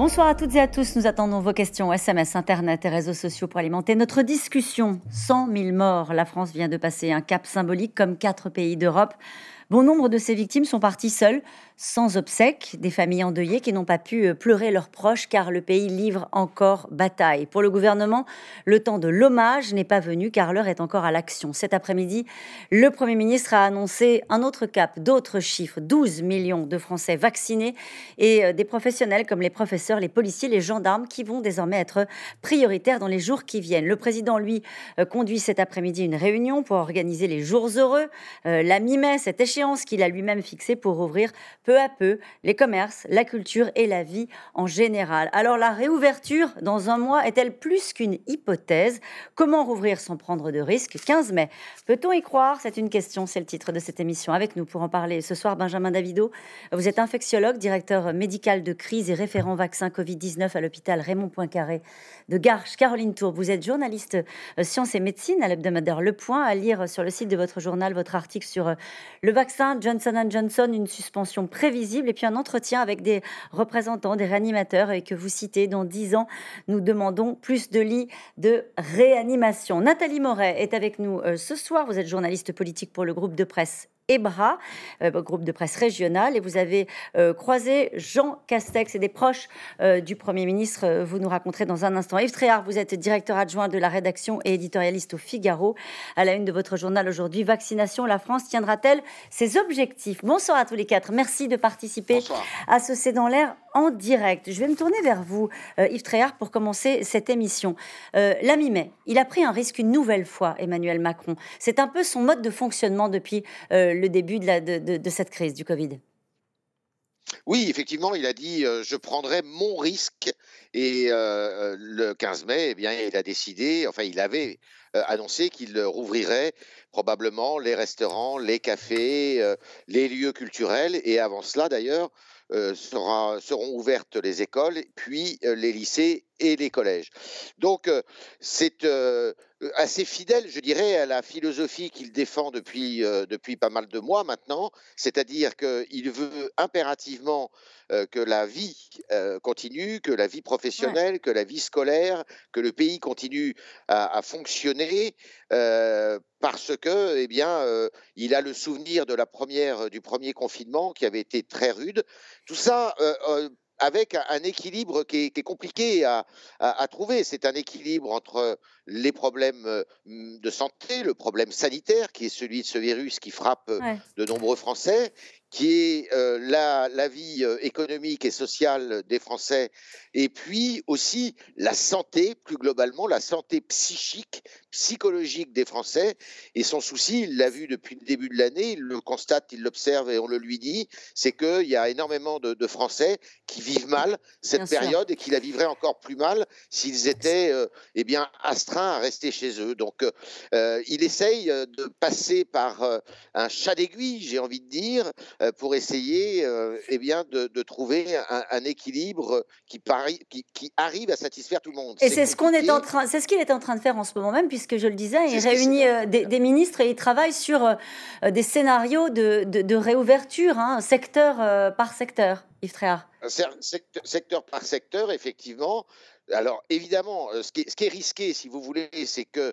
Bonsoir à toutes et à tous. Nous attendons vos questions SMS, Internet et réseaux sociaux pour alimenter notre discussion. 100 000 morts. La France vient de passer un cap symbolique comme quatre pays d'Europe. Bon nombre de ces victimes sont parties seules, sans obsèques, des familles endeuillées qui n'ont pas pu euh, pleurer leurs proches car le pays livre encore bataille. Pour le gouvernement, le temps de l'hommage n'est pas venu car l'heure est encore à l'action. Cet après-midi, le Premier ministre a annoncé un autre cap, d'autres chiffres, 12 millions de Français vaccinés et euh, des professionnels comme les professeurs, les policiers, les gendarmes qui vont désormais être prioritaires dans les jours qui viennent. Le président, lui, euh, conduit cet après-midi une réunion pour organiser les jours heureux. La mi-mai, échéance qu'il a lui-même fixé pour ouvrir peu à peu les commerces, la culture et la vie en général. Alors la réouverture dans un mois est-elle plus qu'une hypothèse? Comment rouvrir sans prendre de risques? 15 mai. Peut-on y croire? C'est une question, c'est le titre de cette émission. Avec nous pour en parler ce soir, Benjamin Davido. Vous êtes infectiologue, directeur médical de crise et référent vaccin Covid-19 à l'hôpital Raymond Poincaré de Garches. Caroline Tour, vous êtes journaliste euh, sciences et médecine à l'hebdomadaire Le Point, à lire sur le site de votre journal votre article sur euh, le vaccin Johnson Johnson, une suspension prévisible et puis un entretien avec des représentants, des réanimateurs et que vous citez dans 10 ans, nous demandons plus de lits de réanimation. Nathalie Moret est avec nous euh, ce soir. Vous êtes journaliste politique pour le groupe de presse EBRA, euh, groupe de presse régional, et vous avez euh, croisé Jean Castex et des proches euh, du Premier ministre. Vous nous raconterez dans un instant. Yves Tréhard, vous êtes directeur adjoint de la rédaction et éditorialiste au Figaro. À la une de votre journal aujourd'hui, Vaccination, la France tiendra-t-elle ses objectifs? Bonsoir à tous les quatre. Merci de participer à ce C'est dans l'air en direct. Je vais me tourner vers vous, Yves Tréhard, pour commencer cette émission. la mi-mai, il a pris un risque une nouvelle fois, Emmanuel Macron. C'est un peu son mode de fonctionnement depuis le début de, cette crise du Covid? Oui, effectivement, il a dit euh, je prendrai mon risque et euh, le 15 mai, eh bien, il a décidé, enfin, il avait euh, annoncé qu'il rouvrirait probablement les restaurants, les cafés, les lieux culturels et avant cela d'ailleurs seront ouvertes les écoles, puis les lycées et les collèges. Donc c'est assez fidèle, je dirais, à la philosophie qu'il défend depuis, euh, depuis pas mal de mois maintenant, c'est-à-dire qu'il veut impérativement euh, que la vie euh, continue, que la vie professionnelle, que la vie scolaire, que le pays continue à, fonctionner, parce que, eh bien, il a le souvenir de la première, du premier confinement qui avait été très rude. Tout ça avec un équilibre qui est, compliqué à, trouver. C'est un équilibre entre les problèmes euh, de santé, le problème sanitaire, qui est celui de ce virus qui frappe de nombreux Français, qui est euh, la, vie euh, économique et sociale des Français, et puis aussi la santé, plus globalement, la santé psychique, psychologique des Français. Et son souci, il l'a vu depuis le début de l'année, il le constate, il l'observe et on le lui dit, c'est qu'il y a énormément de, Français qui vivent mal cette période et qui la vivraient encore plus mal s'ils étaient euh, eh bien, astreints à rester chez eux. Donc, il essaye de passer par un chat d'aiguille, j'ai envie de dire, euh, pour essayer euh, eh bien, de, trouver un, équilibre qui, qui, arrive à satisfaire tout le monde. Et c'est ce qu'on est en train, c'est ce qu'il est en train de faire en ce moment même, puisque je le disais, il réunit euh, des, ministres et il travaille sur des scénarios de, réouverture, hein, secteur par secteur. Yves Tréhard. Secteur par secteur, effectivement. Alors évidemment, ce qui, est, risqué, si vous voulez, c'est que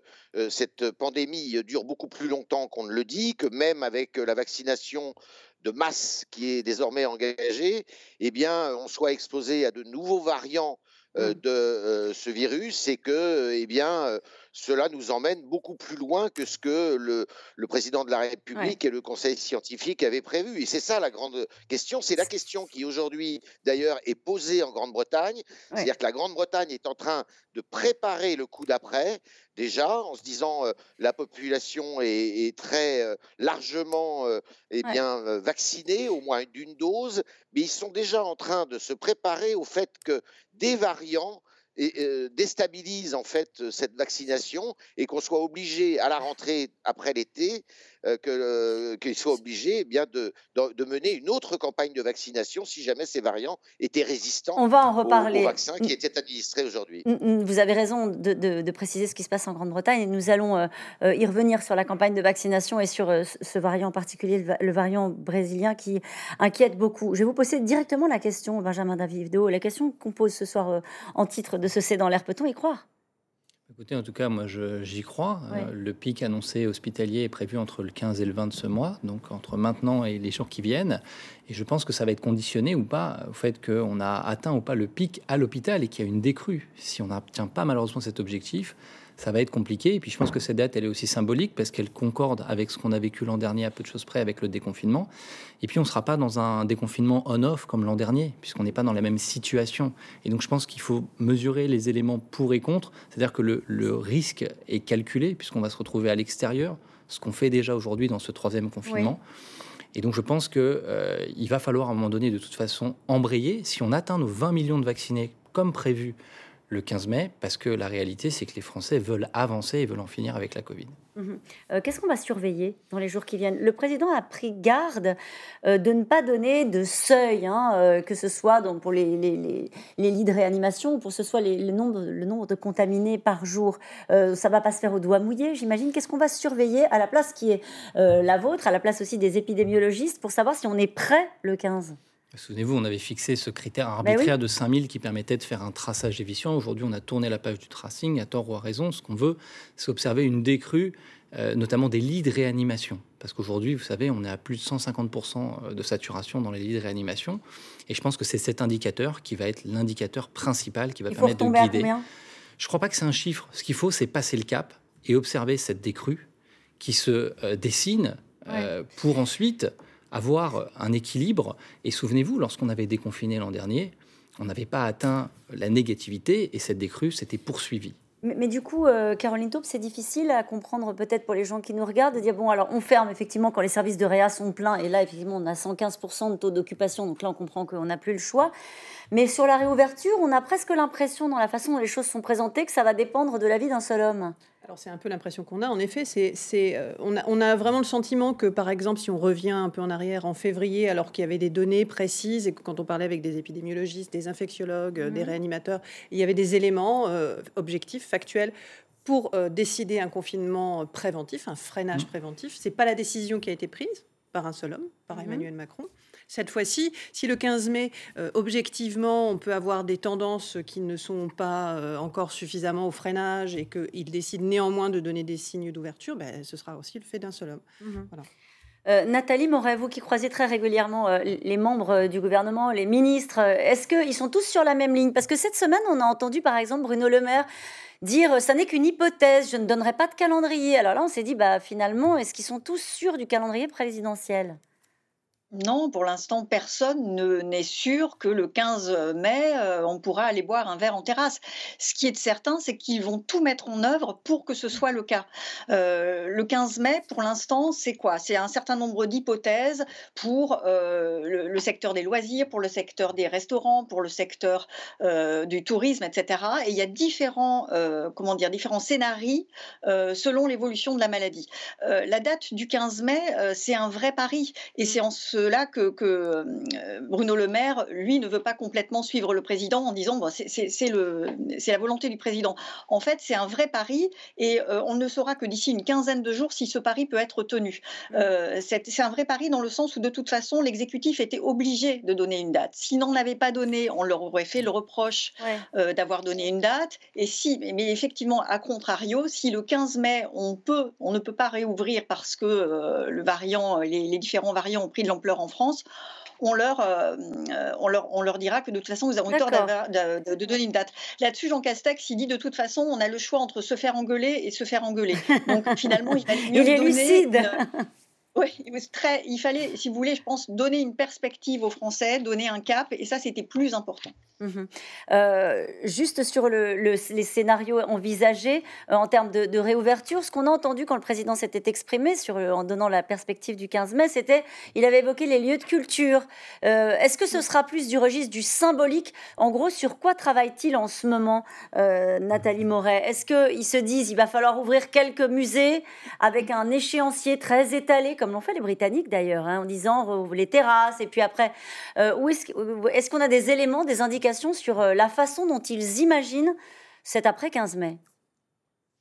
cette pandémie dure beaucoup plus longtemps qu'on ne le dit, que même avec la vaccination de masse qui est désormais engagée, eh bien, on soit exposé à de nouveaux variants euh, mmh. de euh, ce virus et que, eh bien, euh, cela nous emmène beaucoup plus loin que ce que le, le président de la République et le Conseil scientifique avaient prévu. Et c'est ça la grande question. C'est la question qui aujourd'hui, d'ailleurs, est posée en Grande-Bretagne. C'est-à-dire que la Grande-Bretagne est en train de préparer le coup d'après, déjà, en se disant euh, la population est, très euh, largement euh, eh bien, vaccinée, au moins d'une dose, mais ils sont déjà en train de se préparer au fait que des variants et, déstabilise en fait cette vaccination et qu'on soit obligé à la rentrée après l'été euh, qu'il soit obligé eh bien de, de, mener une autre campagne de vaccination si jamais ces variants étaient résistants On va en reparler. Au, vaccin qui était administré aujourd'hui. Vous avez raison de, de, préciser ce qui se passe en Grande-Bretagne. Nous allons euh, euh, y revenir sur la campagne de vaccination et sur ce variant en particulier, le, variant brésilien qui inquiète beaucoup. Je vais vous poser directement la question, Benjamin Davido, la question qu'on pose ce soir en titre de ce C'est dans l'air. Peut-on y croire? Écoutez, en tout cas, moi, j'y crois. Euh, le pic annoncé hospitalier est prévu entre le 15 et le 20 de ce mois, donc entre maintenant et les jours qui viennent. Et je pense que ça va être conditionné ou pas au fait qu'on a atteint ou pas le pic à l'hôpital et qu'il y a une décrue. Si on n'atteint pas malheureusement cet objectif, ça va être compliqué. Et puis je pense que cette date, elle est aussi symbolique parce qu'elle concorde avec ce qu'on a vécu l'an dernier à peu de choses près avec le déconfinement. Et puis on ne sera pas dans un déconfinement on-off comme l'an dernier, puisqu'on n'est pas dans la même situation. Et donc je pense qu'il faut mesurer les éléments pour et contre. C'est-à-dire que le, risque est calculé, puisqu'on va se retrouver à l'extérieur, ce qu'on fait déjà aujourd'hui dans ce troisième confinement. Et donc je pense qu'il euh, va falloir à un moment donné de toute façon embrayer. Si on atteint nos 20 millions de vaccinés comme prévu le 15 mai, parce que la réalité, c'est que les Français veulent avancer et veulent en finir avec la Covid. Mhm. Euh, qu'est-ce qu'on va surveiller dans les jours qui viennent? Le président a pris garde euh, de ne pas donner de seuil, hein, euh, que ce soit pour les, les, les, lits de réanimation ou pour ce soit le, nombre, le nombre de contaminés par jour. ça va pas se faire au doigt mouillé, j'imagine. Qu'est-ce qu'on va surveiller à la place qui est la vôtre, à la place aussi des épidémiologistes, pour savoir si on est prêt le 15 Souvenez-vous, on avait fixé ce critère ben arbitraire de 5000 qui permettait de faire un traçage efficient. Aujourd'hui, on a tourné la page du tracing, à tort ou à raison. Ce qu'on veut, c'est observer une décrue, euh, notamment des lits de réanimation. Parce qu'aujourd'hui, vous savez, on est à plus de 150% de saturation dans les lits de réanimation. Et je pense que c'est cet indicateur qui va être l'indicateur principal qui va permettre de guider. je ne crois pas que c'est un chiffre. Ce qu'il faut, c'est passer le cap et observer cette décrue qui se euh, dessine euh, pour ensuite avoir un équilibre. Et souvenez-vous, lorsqu'on avait déconfiné l'an dernier, on n'avait pas atteint la négativité et cette décrue s'était poursuivie. Mais, du coup, euh, Caroline Taupe, c'est difficile à comprendre peut-être pour les gens qui nous regardent de dire bon, alors on ferme effectivement quand les services de réa sont pleins et là, effectivement, on a 115% de taux d'occupation, donc là, on comprend qu'on n'a plus le choix. Mais sur la réouverture, on a presque l'impression, dans la façon dont les choses sont présentées, que ça va dépendre de la vie d'un seul homme. Alors c'est un peu l'impression qu'on a. En effet, c'est, euh, on, a, on, a, vraiment le sentiment que, par exemple, si on revient un peu en arrière en février, alors qu'il y avait des données précises et que quand on parlait avec des épidémiologistes, des infectiologues, des mhm. réanimateurs, il y avait des éléments euh, objectifs, factuels pour euh, décider un confinement préventif, un freinage mhm. préventif. C'est pas la décision qui a été prise par un seul homme, par mhm. Emmanuel Macron. Cette fois-ci, si le 15 mai, euh, objectivement, on peut avoir des tendances qui ne sont pas euh, encore suffisamment au freinage et qu'il décide néanmoins de donner des signes d'ouverture, ben, ce sera aussi le fait d'un seul homme. Mhm. Euh, Nathalie Moret, vous qui croisez très régulièrement les membres du gouvernement, les ministres, est-ce qu'ils sont tous sur la même ligne? Parce que cette semaine, on a entendu par exemple Bruno Le Maire dire ça n'est qu'une hypothèse, je ne donnerai pas de calendrier. Alors là, on s'est dit, bah, finalement, est-ce qu'ils sont tous sûrs du calendrier présidentiel? Non, pour l'instant, personne n'est sûr que le 15 mai, euh, on pourra aller boire un verre en terrasse. Ce qui est certain, c'est qu'ils vont tout mettre en œuvre pour que ce soit le cas. Euh, le 15 mai, pour l'instant, c'est quoi? C'est un certain nombre d'hypothèses pour euh, le, secteur des loisirs, pour le secteur des restaurants, pour le secteur du tourisme, etc. Et il y a différents, comment dire, différents scénarios selon l'évolution de la maladie. la date du 15 mai, c'est un vrai pari, et c'est en ce là que, euh, Bruno Le Maire, lui, ne veut pas complètement suivre le président en disant bon, c'est la volonté du président. En fait, c'est un vrai pari et euh, on ne saura que d'ici une quinzaine de jours si ce pari peut être tenu. Euh, c'est un vrai pari dans le sens où de toute façon, l'exécutif était obligé de donner une date. S'il n'en avait pas donné, on leur aurait fait le reproche d'avoir donné une date. Et si, mais effectivement, à contrario, si le 15 mai, on peut, on ne peut pas réouvrir parce que le variant, les, les différents variants ont pris de l'ampleur en France, on leur, euh, euh, on, leur, on leur dira que de toute façon, vous avez tort de, de, donner une date. Là-dessus, Jean Castex, il dit de toute façon, on a le choix entre se faire engueuler et se faire engueuler. Donc finalement, il va mieux il est donner lucide. Oui, très, il fallait, si vous voulez, je pense, donner une perspective aux Français, donner un cap, et ça, c'était plus important. Mmh euh, juste sur le, les scénarios envisagés euh, en termes de, réouverture, ce qu'on a entendu quand le président s'était exprimé en donnant la perspective du 15 mai, c'était il avait évoqué les lieux de culture. Euh, est-ce que ce sera plus du registre du symbolique? En gros, sur quoi travaille-t-il en ce moment, Nathalie Moret? Est-ce qu'ils se disent il va falloir ouvrir quelques musées avec un échéancier très étalé, l'ont fait les Britanniques d'ailleurs, hein, en disant les terrasses, et puis après, où est-ce qu'on a des éléments, des indications sur euh, la façon dont ils imaginent cet après 15 mai?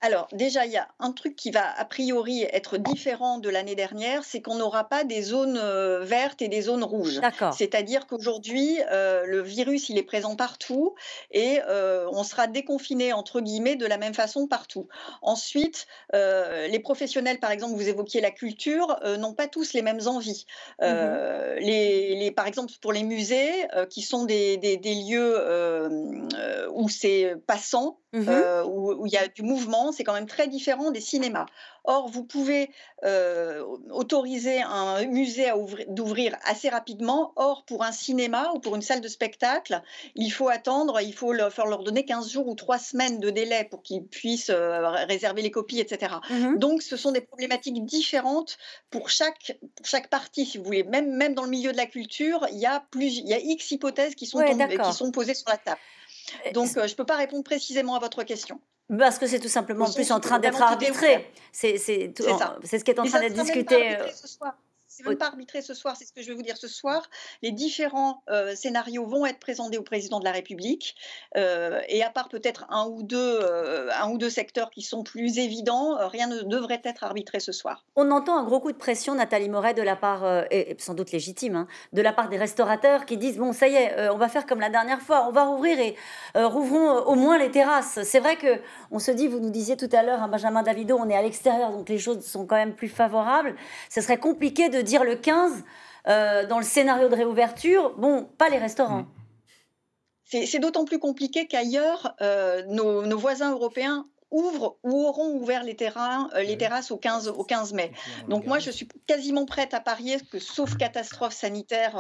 Alors déjà, il y a un truc qui va a priori être différent de l'année dernière, c'est qu'on n'aura pas des zones euh, vertes et des zones rouges. C'est-à-dire qu'aujourd'hui, euh, le virus, il est présent partout et euh, on sera déconfiné, entre guillemets, de la même façon partout. Ensuite, les professionnels, par exemple, vous évoquiez la culture, n'ont pas tous les mêmes envies. Mmh les, par exemple, pour les musées, qui sont des, des lieux où c'est passant, Mmh euh, où il y a du mouvement, c'est quand même très différent des cinémas. Or, vous pouvez euh, autoriser un musée d'ouvrir assez rapidement. Or, pour un cinéma ou pour une salle de spectacle, il faut attendre, il faut leur, leur donner 15 jours ou 3 semaines de délai pour qu'ils puissent euh, réserver les copies, etc. Mmh Donc, ce sont des problématiques différentes pour chaque, chaque partie, si vous voulez. Même, même dans le milieu de la culture, il y a, plus, il y a X hypothèses qui sont, qui sont posées sur la table. Donc, euh, je ne peux pas répondre précisément à votre question. Parce que c'est tout simplement plus en train d'être arbitré. C'est ce qui est en train d'être discuté. C'est même pas arbitré ce soir, c'est ce que je vais vous dire ce soir. Les différents euh, scénarios vont être présentés au président de la République. Euh, et à part peut-être un, ou deux, euh, un ou deux secteurs qui sont plus évidents, rien ne devrait être arbitré ce soir. On entend un gros coup de pression, Nathalie Moret, de la part, et sans doute légitime, hein, de la part des restaurateurs qui disent Bon, ça y est, on va faire comme la dernière fois, on va rouvrir et rouvrons au moins les terrasses. C'est vrai que on se dit, vous nous disiez tout à l'heure, hein, Benjamin Davido, on est à l'extérieur, donc les choses sont quand même plus favorables. Ce serait compliqué de dire le 15 euh, dans le scénario de réouverture, bon, pas les restaurants. Mm. C'est d'autant plus compliqué qu'ailleurs, euh, nos, voisins européens ouvrent ou auront ouvert les, terrains, euh, les terrasses au 15, au 15 mai. Donc moi, je suis quasiment prête à parier que, sauf catastrophe sanitaire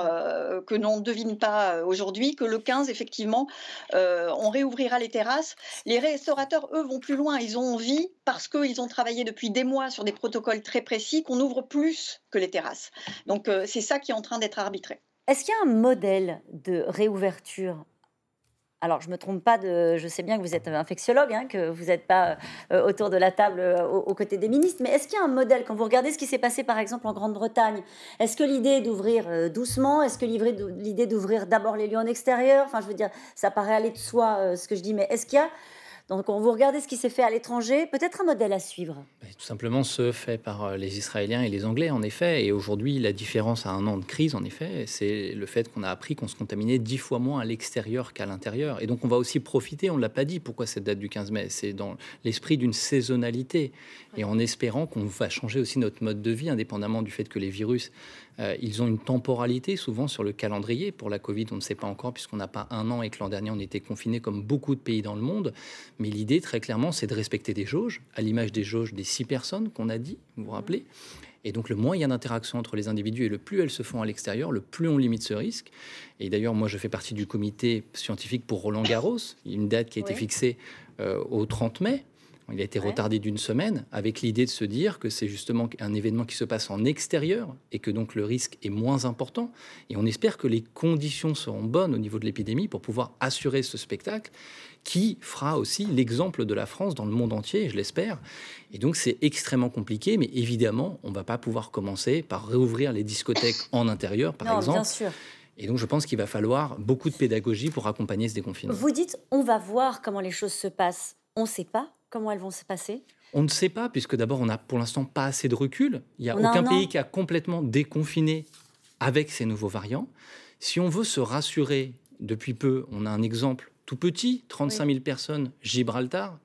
que l'on ne devine pas aujourd'hui, que le 15, effectivement, on réouvrira les terrasses. Les restaurateurs, eux, vont plus loin. Ils ont envie, parce qu'ils ont travaillé depuis des mois sur des protocoles très précis, qu'on ouvre plus que les terrasses. Donc euh, c'est ça qui est en train d'être arbitré. Est-ce qu'il y a un modèle de réouverture alors, je ne me trompe pas, de, je sais bien que vous êtes infectiologue, hein, que vous n'êtes pas euh, autour de la table euh, aux, côtés des ministres, mais est-ce qu'il y a un modèle Quand vous regardez ce qui s'est passé, par exemple, en Grande-Bretagne, est-ce que l'idée d'ouvrir doucement, est-ce que l'idée d'ouvrir d'abord les lieux en extérieur Enfin, je veux dire, ça paraît aller de soi, ce que je dis, mais est-ce qu'il y a donc, quand vous regardez ce qui s'est fait à l'étranger, peut-être un modèle à suivre. Bah, tout simplement ce fait par euh, les Israéliens et les Anglais, en effet. Et aujourd'hui, la différence à un an de crise, en effet, c'est le fait qu'on a appris qu'on se contaminait dix fois moins à l'extérieur qu'à l'intérieur. Et donc, on va aussi profiter, on l'a pas dit, pourquoi cette date du 15 mai? C'est dans l'esprit d'une saisonnalité. Et en espérant qu'on va changer aussi notre mode de vie, indépendamment du fait que les virus euh, ils ont une temporalité souvent sur le calendrier. Pour la Covid, on ne sait pas encore puisqu'on n'a pas un an et que l'an dernier on était confiné comme beaucoup de pays dans le monde. Mais l'idée, très clairement, c'est de respecter des jauges, à l'image des jauges des six personnes qu'on a dit, vous vous rappelez. Et donc, le moins il y a d'interaction entre les individus et le plus elles se font à l'extérieur, le plus on limite ce risque. Et d'ailleurs, moi, je fais partie du comité scientifique pour Roland Garros, une date qui a été fixée euh, au 30 mai. Il a été retardé d'une semaine avec l'idée de se dire que c'est justement un événement qui se passe en extérieur et que donc le risque est moins important. Et on espère que les conditions seront bonnes au niveau de l'épidémie pour pouvoir assurer ce spectacle qui fera aussi l'exemple de la France dans le monde entier, je l'espère. Et donc c'est extrêmement compliqué, mais évidemment, on ne va pas pouvoir commencer par réouvrir les discothèques en intérieur, par non, exemple. Bien sûr. Et donc, je pense qu'il va falloir beaucoup de pédagogie pour accompagner ce déconfinement. Vous dites, on va voir comment les choses se passent. On ne sait pas comment elles vont se passer? On ne sait pas, puisque d'abord, on n'a pour l'instant pas assez de recul. Il n'y a aucun pays qui a complètement déconfiné avec ces nouveaux variants. Si on veut se rassurer, depuis peu, on a un exemple tout petit, 35 000 personnes, Gibraltar,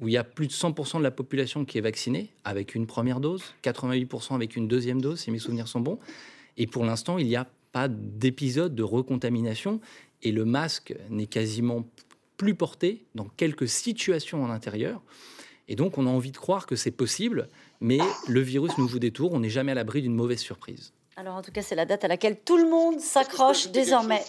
où il y a plus de 100% de la population qui est vaccinée avec une première dose, 88% avec une deuxième dose, si mes souvenirs sont bons. Et pour l'instant, il n'y a pas d'épisode de recontamination et le masque n'est quasiment plus porté dans quelques situations en intérieur. Et donc, on a envie de croire que c'est possible, mais le virus nous joue des tours, on n'est jamais à l'abri d'une mauvaise surprise. Alors, en tout cas, c'est la date à laquelle tout le monde s'accroche désormais.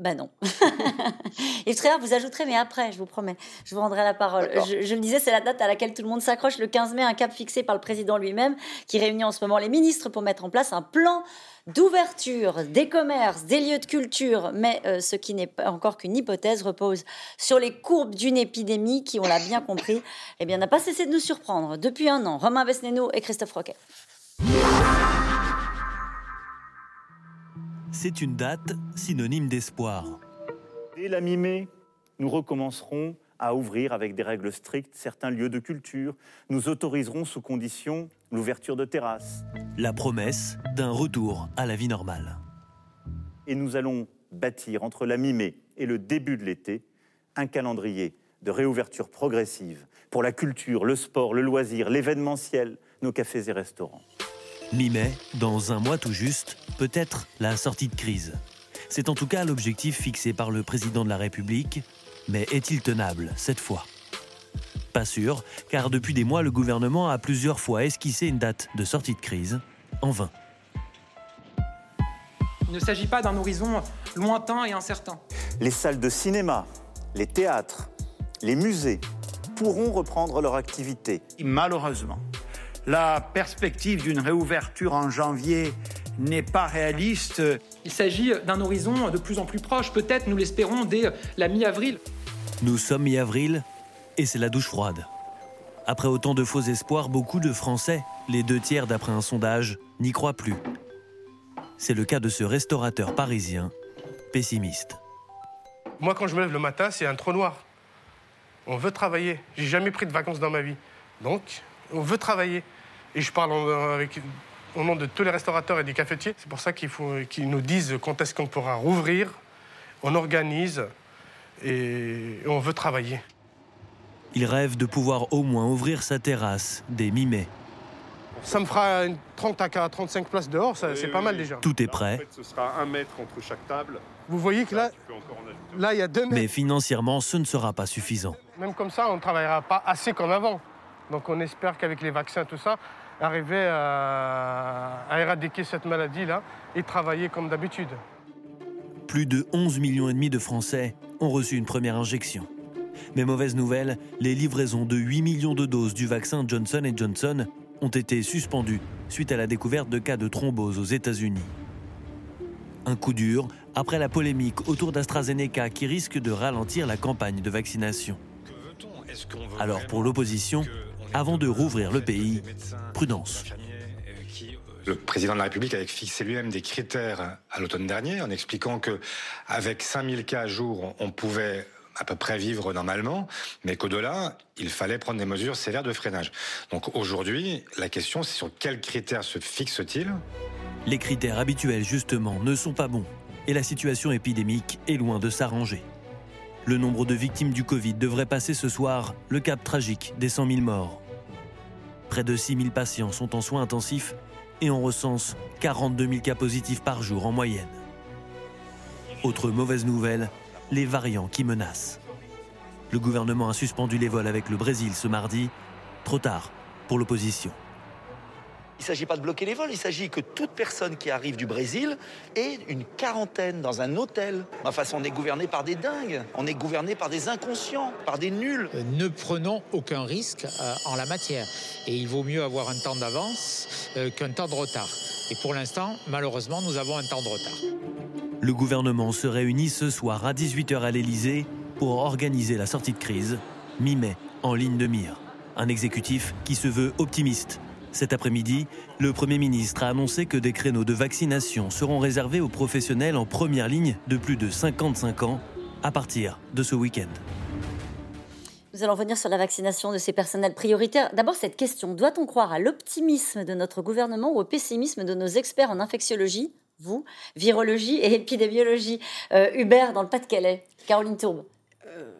Ben non. Et frère, vous ajouterez, mais après, je vous promets, je vous rendrai la parole. Je, je, le disais, c'est la date à laquelle tout le monde s'accroche, le 15 mai, un cap fixé par le président lui-même, qui réunit en ce moment les ministres pour mettre en place un plan d'ouverture des commerces, des lieux de culture, mais euh, ce qui n'est pas encore qu'une hypothèse repose sur les courbes d'une épidémie qui, on l'a bien compris, eh bien, n'a pas cessé de nous surprendre depuis un an. Romain Besnéno et Christophe Roquet. c'est une date synonyme d'espoir. Dès la mi-mai, nous recommencerons à ouvrir avec des règles strictes certains lieux de culture. Nous autoriserons sous condition l'ouverture de terrasses. La promesse d'un retour à la vie normale. Et nous allons bâtir entre la mi-mai et le début de l'été un calendrier de réouverture progressive pour la culture, le sport, le loisir, l'événementiel, nos cafés et restaurants. Mi-mai, dans un mois tout juste, peut-être la sortie de crise. C'est en tout cas l'objectif fixé par le président de la République, mais est-il tenable cette fois? Pas sûr, car depuis des mois, le gouvernement a plusieurs fois esquissé une date de sortie de crise, en vain. Il ne s'agit pas d'un horizon lointain et incertain. Les salles de cinéma, les théâtres, les musées pourront reprendre leur activité. Malheureusement, la perspective d'une réouverture en janvier n'est pas réaliste. Il s'agit d'un horizon de plus en plus proche, peut-être, nous l'espérons, dès la mi-avril. Nous sommes mi-avril et c'est la douche froide. Après autant de faux espoirs, beaucoup de Français, les deux tiers d'après un sondage, n'y croient plus. C'est le cas de ce restaurateur parisien, pessimiste. Moi, quand je me lève le matin, c'est un trou noir. On veut travailler. J'ai jamais pris de vacances dans ma vie. Donc, on veut travailler. Et je parle au nom de tous les restaurateurs et des cafetiers. C'est pour ça qu'il faut qu'ils nous disent quand est-ce qu'on pourra rouvrir. On organise et on veut travailler. Il rêve de pouvoir au moins ouvrir sa terrasse dès mi-mai. Ça me fera une 30 à 35 places dehors, c'est pas mal déjà. Tout est prêt. En fait, ce sera un mètre entre chaque table. Vous voyez que là, là, il y a deux mètres. Mais financièrement, ce ne sera pas suffisant. Même comme ça, on ne travaillera pas assez comme avant. Donc on espère qu'avec les vaccins, tout ça, arriver à, éradiquer cette maladie-là et travailler comme d'habitude. Plus de 11 millions et demi de Français ont reçu une première injection. Mais mauvaise nouvelle, les livraisons de 8 millions de doses du vaccin Johnson Johnson ont été suspendues suite à la découverte de cas de thrombose aux États-Unis. Un coup dur après la polémique autour d'AstraZeneca qui risque de ralentir la campagne de vaccination. Alors pour l'opposition, avant de rouvrir le pays, prudence. Le président de la République avait fixé lui-même des critères à l'automne dernier en expliquant que avec 5000 cas à jour, on pouvait à peu près vivre normalement, mais qu'au-delà, il fallait prendre des mesures sévères de freinage. Donc aujourd'hui, la question, c'est sur quels critères se fixe-t-il Les critères habituels, justement, ne sont pas bons, et la situation épidémique est loin de s'arranger. Le nombre de victimes du Covid devrait passer ce soir le cap tragique des 100 000 morts. Près de 6 000 patients sont en soins intensifs et on recense 42 000 cas positifs par jour en moyenne. Autre mauvaise nouvelle, les variants qui menacent. Le gouvernement a suspendu les vols avec le Brésil ce mardi, trop tard pour l'opposition. Il ne s'agit pas de bloquer les vols, il s'agit que toute personne qui arrive du Brésil ait une quarantaine dans un hôtel. Enfin, on est gouverné par des dingues, on est gouverné par des inconscients, par des nuls. Euh, ne prenons aucun risque euh, en la matière. Et il vaut mieux avoir un temps d'avance euh, qu'un temps de retard. Et pour l'instant, malheureusement, nous avons un temps de retard. Le gouvernement se réunit ce soir à 18h à l'Elysée pour organiser la sortie de crise, mi-mai, en ligne de mire. Un exécutif qui se veut optimiste cet après-midi, le Premier ministre a annoncé que des créneaux de vaccination seront réservés aux professionnels en première ligne de plus de 55 ans à partir de ce week-end. Nous allons revenir sur la vaccination de ces personnels prioritaires. D'abord, cette question, doit-on croire à l'optimisme de notre gouvernement ou au pessimisme de nos experts en infectiologie, vous, virologie et épidémiologie? Euh, Hubert, dans le Pas-de-Calais. Caroline Tourbe. Euh,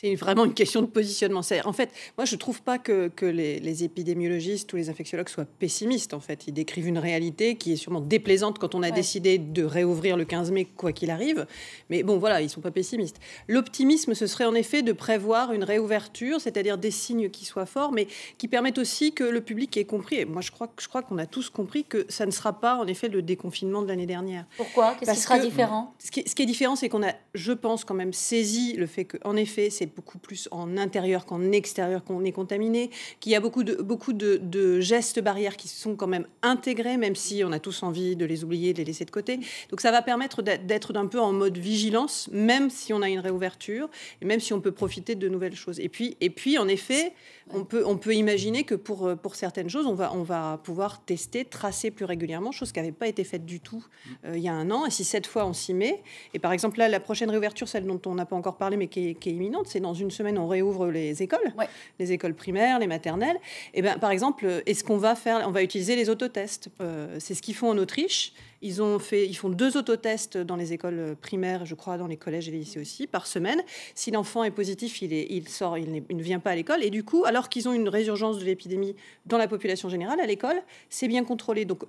c'est vraiment une question de positionnement. En fait, moi, je ne trouve pas que, que les, épidémiologistes ou les infectiologues soient pessimistes. En fait, ils décrivent une réalité qui est sûrement déplaisante quand on a décidé de réouvrir le 15 mai, quoi qu'il arrive. Mais bon, voilà, ils ne sont pas pessimistes. L'optimisme, ce serait en effet de prévoir une réouverture, c'est-à-dire des signes qui soient forts, mais qui permettent aussi que le public ait compris. Et moi, je crois, je crois qu'on a tous compris que ça ne sera pas, en effet, le déconfinement de l'année dernière. Pourquoi? Qu'est-ce qui sera différent? ce qui, ce qui est différent, c'est qu'on a, je pense, quand même saisi le fait qu'en effet, c'est beaucoup plus en intérieur qu'en extérieur qu'on est contaminé, qu'il y a beaucoup de, beaucoup de, gestes barrières qui sont quand même intégrés, même si on a tous envie de les oublier, de les laisser de côté. Donc ça va permettre d'être d'un peu en mode vigilance, même si on a une réouverture, et même si on peut profiter de nouvelles choses. Et puis, et puis en effet, on peut, on peut imaginer que pour, pour certaines choses, on va, on va pouvoir tester, tracer plus régulièrement, chose qui n'avait pas été faite du tout euh, il y a un an. Et si cette fois on s'y met, et par exemple là, la prochaine réouverture, celle dont on n'a pas encore parlé mais qui est, imminente, c'est dans une semaine, on réouvre les écoles, les écoles primaires, les maternelles. Et ben, par exemple, est-ce qu'on va faire, on va utiliser les autotests euh, C'est ce qu'ils font en Autriche. Ils, ont fait, ils font deux autotests dans les écoles primaires, je crois, dans les collèges et les lycées aussi, par semaine. Si l'enfant est positif, il, est, il sort, il, ne vient pas à l'école. Et du coup, alors qu'ils ont une résurgence de l'épidémie dans la population générale, à l'école, c'est bien contrôlé. Donc,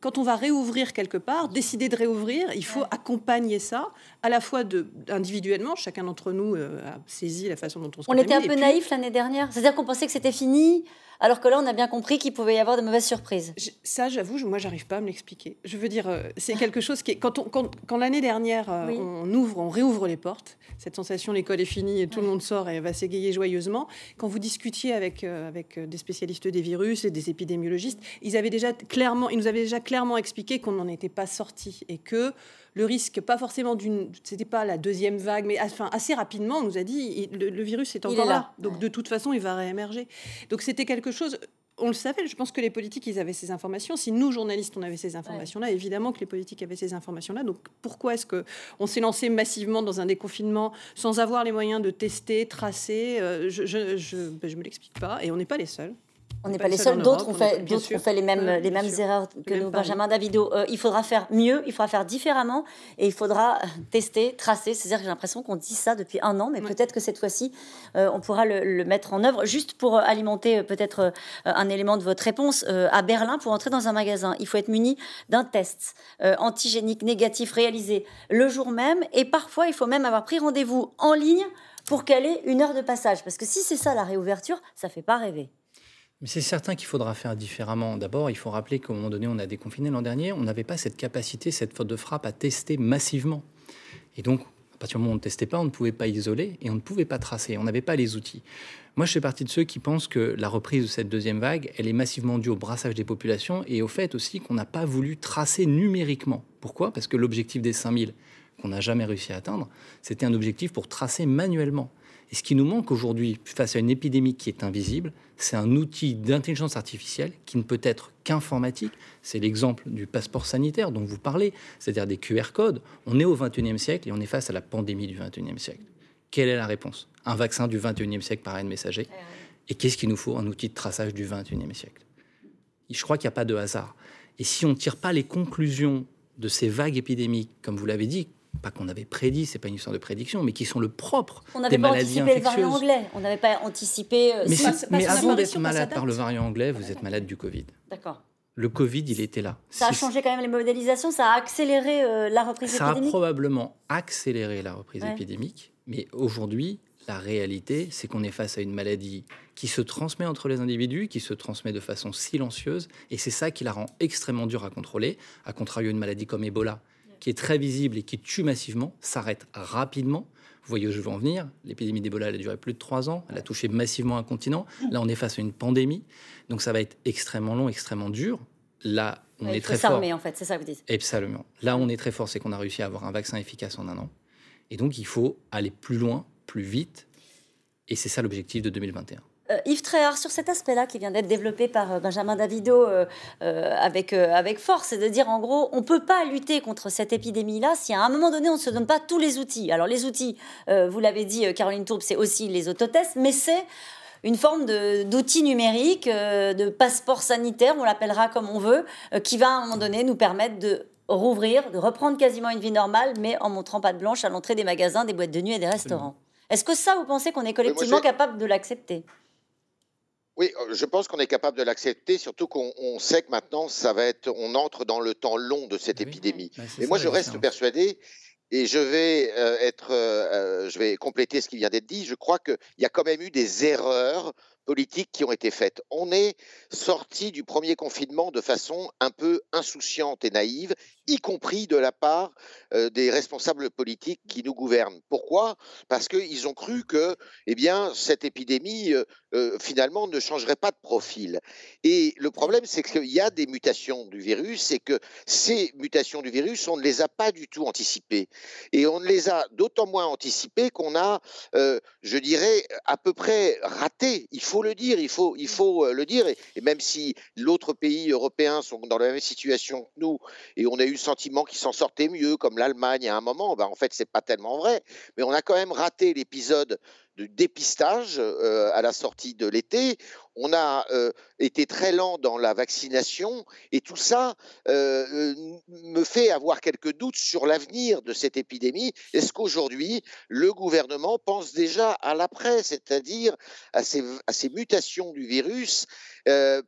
quand on va réouvrir quelque part, décider de réouvrir, il faut accompagner ça, à la fois de, individuellement, chacun d'entre nous euh, a saisi la façon dont on se On était un peu naïf l'année dernière, c'est-à-dire qu'on pensait que c'était fini, alors que là, on a bien compris qu'il pouvait y avoir de mauvaises surprises. ça, j'avoue, moi, j'arrive pas à me l'expliquer. Je veux dire, euh, c'est quelque chose qui est... Quand, quand, l'année dernière, euh, on ouvre, on réouvre les portes, cette sensation, l'école est finie et tout le monde sort et va s'égayer joyeusement. Quand vous discutiez avec, avec des spécialistes des virus et des épidémiologistes, ils, avaient déjà clairement, ils nous avaient déjà clairement expliqué qu'on n'en était pas sorti et que le risque, pas forcément d'une, c'était pas la deuxième vague, mais enfin, assez rapidement, on nous a dit le, virus est encore là. Donc de toute façon, il va réémerger. Donc c'était quelque chose. On le savait, je pense que les politiques, ils avaient ces informations. Si nous, journalistes, on avait ces informations-là, évidemment que les politiques avaient ces informations-là. Donc pourquoi est-ce qu'on s'est lancé massivement dans un déconfinement sans avoir les moyens de tester, tracer euh, Je ne je, ben, je me l'explique pas. Et on n'est pas les seuls. On n'est pas les seuls. D'autres ont fait, d'autres ont fait les mêmes, les mêmes erreurs que nous, Benjamin Davido. Euh, il faudra faire mieux, il faudra faire différemment et il faudra euh, tester, tracer. C'est-à-dire que j'ai l'impression qu'on dit ça depuis un an, mais peut-être que cette fois-ci, euh, on pourra le, mettre en œuvre. Juste pour alimenter peut-être un élément de votre réponse, à Berlin, pour entrer dans un magasin, il faut être muni d'un test antigénique négatif réalisé le jour même et parfois, il faut même avoir pris rendez-vous en ligne pour caler une heure de passage. Parce que si c'est ça la réouverture, ça fait pas rêver. Mais c'est certain qu'il faudra faire différemment. D'abord, il faut rappeler qu'au moment donné, on a déconfiné l'an dernier, on n'avait pas cette capacité, cette faute de frappe à tester massivement. Et donc, à partir du moment où on ne testait pas, on ne pouvait pas isoler et on ne pouvait pas tracer. On n'avait pas les outils. Moi, je fais partie de ceux qui pensent que la reprise de cette deuxième vague, elle est massivement due au brassage des populations et au fait aussi qu'on n'a pas voulu tracer numériquement. Pourquoi? Parce que l'objectif des 5000 qu'on n'a jamais réussi à atteindre, c'était un objectif pour tracer manuellement. Et ce qui nous manque aujourd'hui, face à une épidémie qui est invisible, c'est un outil d'intelligence artificielle qui ne peut être qu'informatique. C'est l'exemple du passeport sanitaire dont vous parlez, c'est-à-dire des QR codes. On est au XXIe siècle et on est face à la pandémie du XXIe siècle. Quelle est la réponse? Un vaccin du XXIe siècle par un messager? Et qu'est-ce qu'il nous faut? Un outil de traçage du XXIe siècle. Je crois qu'il n'y a pas de hasard. Et si on ne tire pas les conclusions de ces vagues épidémiques, comme vous l'avez dit, pas qu'on avait prédit, c'est pas une histoire de prédiction, mais qui sont le propre des maladies infectieuses. le variant anglais, on n'avait pas anticipé. Euh, mais, mais avant d'être malade par le variant anglais, vous êtes malade du Covid. D'accord. Le Covid, il était là. Ça a changé quand même les modélisations, ça a accéléré euh, la reprise épidémique. Ça a probablement accéléré la reprise épidémique, mais aujourd'hui, la réalité, c'est qu'on est face à une maladie qui se transmet entre les individus, qui se transmet de façon silencieuse, et c'est ça qui la rend extrêmement dure à contrôler. À contrario, une maladie comme Ebola, qui est très visible et qui tue massivement, s'arrête rapidement. Vous voyez où je veux en venir. L'épidémie d'Ebola, elle a duré plus de trois ans. Elle a touché massivement un continent. Là, on est face à une pandémie. Donc, ça va être extrêmement long, extrêmement dur. Là, on est très fort. en fait, c'est ça que vous dites. Absolument. Là, on est très fort, c'est qu'on a réussi à avoir un vaccin efficace en un an. Et donc, il faut aller plus loin, plus vite. Et c'est ça l'objectif de 2021. Euh, Yves Tréhard, sur cet aspect-là qui vient d'être développé par euh, Benjamin Davido euh, avec, avec force, c'est de dire en gros, on ne peut pas lutter contre cette épidémie-là si à un moment donné on ne se donne pas tous les outils. Alors les outils, vous l'avez dit Caroline Tourbe, c'est aussi les autotests, mais c'est une forme d'outil numérique, de passeport sanitaire, on l'appellera comme on veut, qui va à un moment donné nous permettre de rouvrir, de reprendre quasiment une vie normale, mais en montrant pas de blanche à l'entrée des magasins, des boîtes de nuit et des restaurants. Est-ce que ça, vous pensez qu'on est collectivement capable de l'accepter? Oui, euh, je pense qu'on est capable de l'accepter, surtout qu'on sait que maintenant, ça va être, on entre dans le temps long de cette épidémie. Bah, et moi, je reste persuadé, et je vais euh, être, euh, je vais compléter ce qui vient d'être dit. Je crois qu'il y a quand même eu des erreurs politiques qui ont été faites. On est sorti du premier confinement de façon un peu insouciante et naïve, y compris de la part des responsables politiques qui nous gouvernent. Pourquoi? Parce qu'ils ont cru que eh bien, cette épidémie, finalement, ne changerait pas de profil. Et le problème, c'est qu'il y a des mutations du virus et que ces mutations du virus, on ne les a pas du tout anticipées. Et on ne les a d'autant moins anticipées qu'on a, je dirais, à peu près raté. Il faut le dire, il faut, il faut le dire. Et, même si l'autre pays européens sont dans la même situation que nous, et on a eu le sentiment qu'ils s'en sortaient mieux, comme l'Allemagne à un moment. Ben, en fait, c'est pas tellement vrai. Mais on a quand même raté l'épisode de dépistage euh, à la sortie de l'été. On a euh, été très lent dans la vaccination et tout ça euh, me fait avoir quelques doutes sur l'avenir de cette épidémie. Est-ce qu'aujourd'hui, le gouvernement pense déjà à l'après, c'est-à-dire à ces, mutations du virus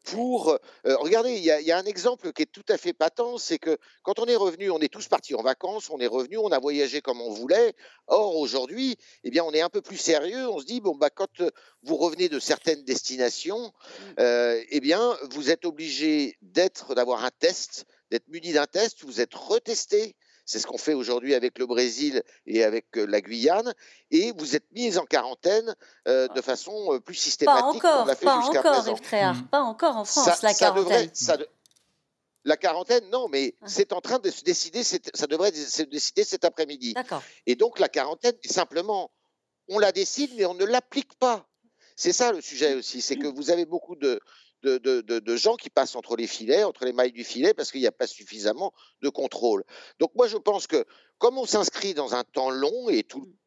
pour... regardez, il y, a un exemple qui est tout à fait patent, c'est que quand on est revenu, on est tous partis en vacances, on est revenu, on a voyagé comme on voulait. Or, aujourd'hui, eh bien, on est un peu plus sérieux on se dit bon bah quand euh, vous revenez de certaines destinations, mmh. euh, eh bien vous êtes obligé d'être d'avoir un test, d'être muni d'un test, vous êtes retesté. C'est ce qu'on fait aujourd'hui avec le Brésil et avec euh, la Guyane. Et vous êtes mis en quarantaine de ah. façon plus systématique. Pas encore, pas encore, mmh. pas encore en France, la quarantaine. La quarantaine, non, mais ah. c'est en train de se décider, ça devrait se décider cet après-midi. Et donc la quarantaine, simplement, on la décide, mais on ne l'applique pas. C'est ça le sujet aussi, c'est que vous avez beaucoup de, de, gens qui passent entre les filets, entre les mailles du filet, parce qu'il n'y a pas suffisamment de contrôle. Donc moi, je pense que comme on s'inscrit dans un temps long, et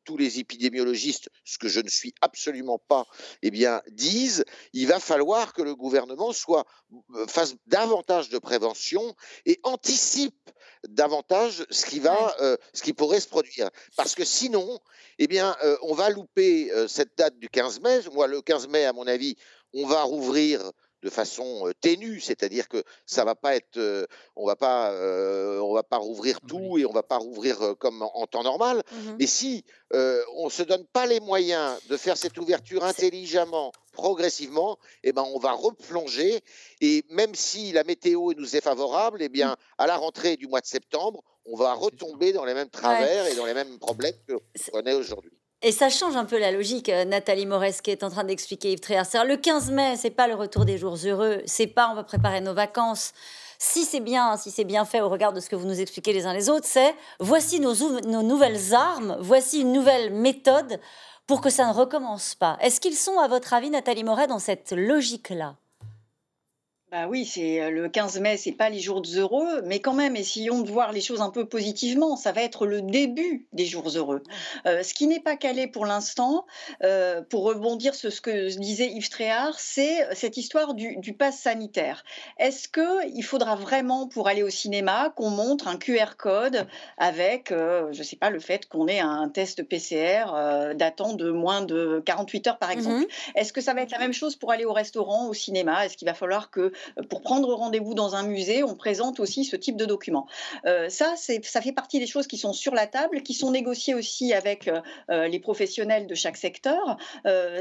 tous les épidémiologistes, ce que je ne suis absolument pas, eh bien, disent, il va falloir que le gouvernement soit, euh, fasse davantage de prévention et anticipe davantage ce qui va, euh, ce qui pourrait se produire. Parce que sinon, eh bien, euh, on va louper cette date du 15 mai. Moi, le 15 mai, à mon avis, on va rouvrir de façon ténue, c'est-à-dire que ça va pas être, on va pas, on va pas rouvrir tout et on va pas rouvrir comme en, temps normal. Mmh Mais si on se donne pas les moyens de faire cette ouverture intelligemment, progressivement, eh ben on va replonger et même si la météo nous est favorable, eh bien à la rentrée du mois de septembre, on va retomber dans les mêmes travers et dans les mêmes problèmes que qu'on est aujourd'hui. Et ça change un peu la logique, euh, Nathalie Morès, qui est en train d'expliquer Yves Tréhard. Le 15 mai, c'est pas le retour des jours heureux, c'est pas on va préparer nos vacances. Si c'est bien, fait au regard de ce que vous nous expliquez les uns les autres, c'est voici nos, nos nouvelles armes, voici une nouvelle méthode pour que ça ne recommence pas. Est-ce qu'ils sont, à votre avis, Nathalie Moret, dans cette logique-là? Bah oui, c'est le 15 mai, c'est pas les jours heureux, mais quand même, essayons de voir les choses un peu positivement. Ça va être le début des jours heureux. ce qui n'est pas calé pour l'instant, pour rebondir sur ce que disait Yves Tréhard, c'est cette histoire du, du pass sanitaire. Est-ce qu'il faudra vraiment, pour aller au cinéma, qu'on montre un QR code avec, je sais pas, le fait qu'on ait un test PCR datant de moins de 48 heures, par mmh exemple? Est-ce que ça va être la même chose pour aller au restaurant, au cinéma? Est-ce qu'il va falloir que pour prendre rendez-vous dans un musée, on présente aussi ce type de document. Euh, ça, ça fait partie des choses qui sont sur la table, qui sont négociées aussi avec euh, euh, les professionnels de chaque secteur.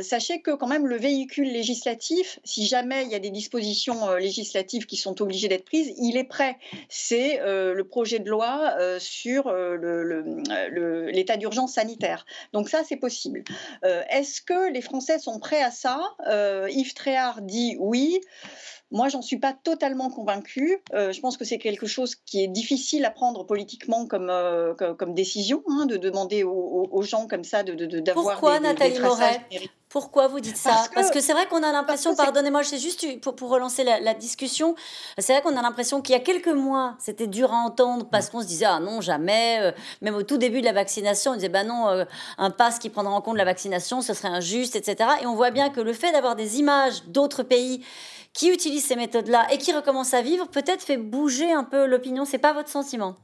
sachez que quand même le véhicule législatif, si jamais il y a des dispositions législatives qui sont obligées d'être prises, il est prêt. C'est le projet de loi sur l'état d'urgence sanitaire. Donc ça, c'est possible. Est-ce que les Français sont prêts à ça? Yves Tréhard dit oui. Moi, j'en suis pas totalement convaincue. Euh, je pense que c'est quelque chose qui est difficile à prendre politiquement comme, euh, comme, décision, hein, de demander aux, gens comme ça de, d'avoir Pourquoi, Nathalie Moret pourquoi vous dites ça Parce que c'est vrai qu'on a l'impression, pardonnez-moi, c'est juste pour, pour relancer la, discussion, c'est vrai qu'on a l'impression qu'il y a quelques mois, c'était dur à entendre parce qu'on se disait, ah non, jamais, euh, même au tout début de la vaccination, on disait, bah non, un pass qui prendra en compte la vaccination, ce serait injuste, etc. Et on voit bien que le fait d'avoir des images d'autres pays qui utilise ces méthodes-là et qui recommence à vivre, peut-être fait bouger un peu l'opinion. C'est pas votre sentiment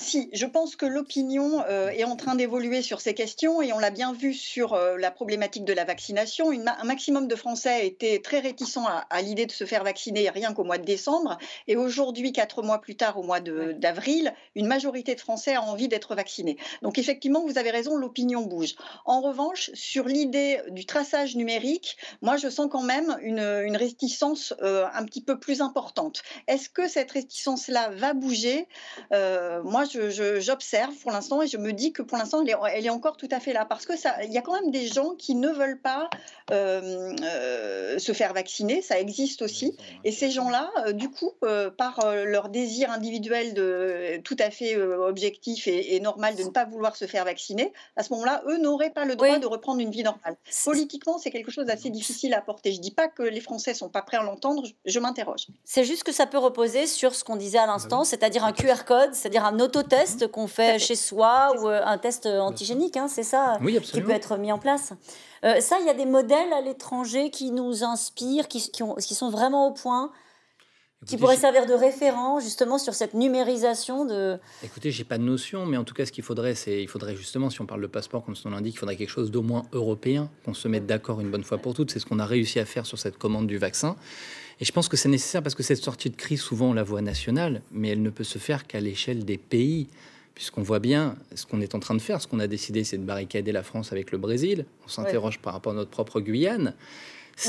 Si, je pense que l'opinion euh, est en train d'évoluer sur ces questions et on l'a bien vu sur euh, la problématique de la vaccination. un maximum de Français étaient très réticents à, l'idée de se faire vacciner rien qu'au mois de décembre. Et aujourd'hui, quatre mois plus tard, au mois d'avril, une majorité de Français a envie d'être vaccinés. Donc effectivement, vous avez raison, l'opinion bouge. En revanche, sur l'idée du traçage numérique, moi je sens quand même une, réticence euh, un petit peu plus importante. Est-ce que cette réticence-là va bouger? Moi, j'observe pour l'instant et je me dis que pour l'instant, elle, est, encore tout à fait là. Parce que il y a quand même des gens qui ne veulent pas euh, euh, se faire vacciner, ça existe aussi. Et ces gens-là, euh, du coup, par leur désir individuel de, tout à fait objectif et, normal de ne pas vouloir se faire vacciner, à ce moment-là, eux n'auraient pas le droit de reprendre une vie normale. Politiquement, c'est quelque chose d'assez difficile à porter. Je ne dis pas que les Français sont pas prêts à l'entendre, je, m'interroge. C'est juste que ça peut reposer sur ce qu'on disait à l'instant, c'est-à-dire un QR code, c'est-à-dire un autotest qu'on fait chez soi ou euh, un test antigénique, hein, c'est ça qui peut être mis en place. Euh, ça, il y a des modèles à l'étranger qui nous inspirent, qui, qui, ont, qui sont vraiment au point qui pourraient servir de référent justement sur cette numérisation de. Écoutez, j'ai pas de notion, mais en tout cas, ce qu'il faudrait, c'est, il faudrait justement, si on parle de passeport, comme son l'indique, il faudrait quelque chose d'au moins européen, qu'on se mette d'accord une bonne fois pour toutes. C'est ce qu'on a réussi à faire sur cette commande du vaccin. Et je pense que c'est nécessaire parce que cette sortie de crise, souvent, on la voit nationale, mais elle ne peut se faire qu'à l'échelle des pays puisqu'on voit bien ce qu'on est en train de faire. Ce qu'on a décidé, c'est de barricader la France avec le Brésil. On s'interroge par rapport à notre propre Guyane.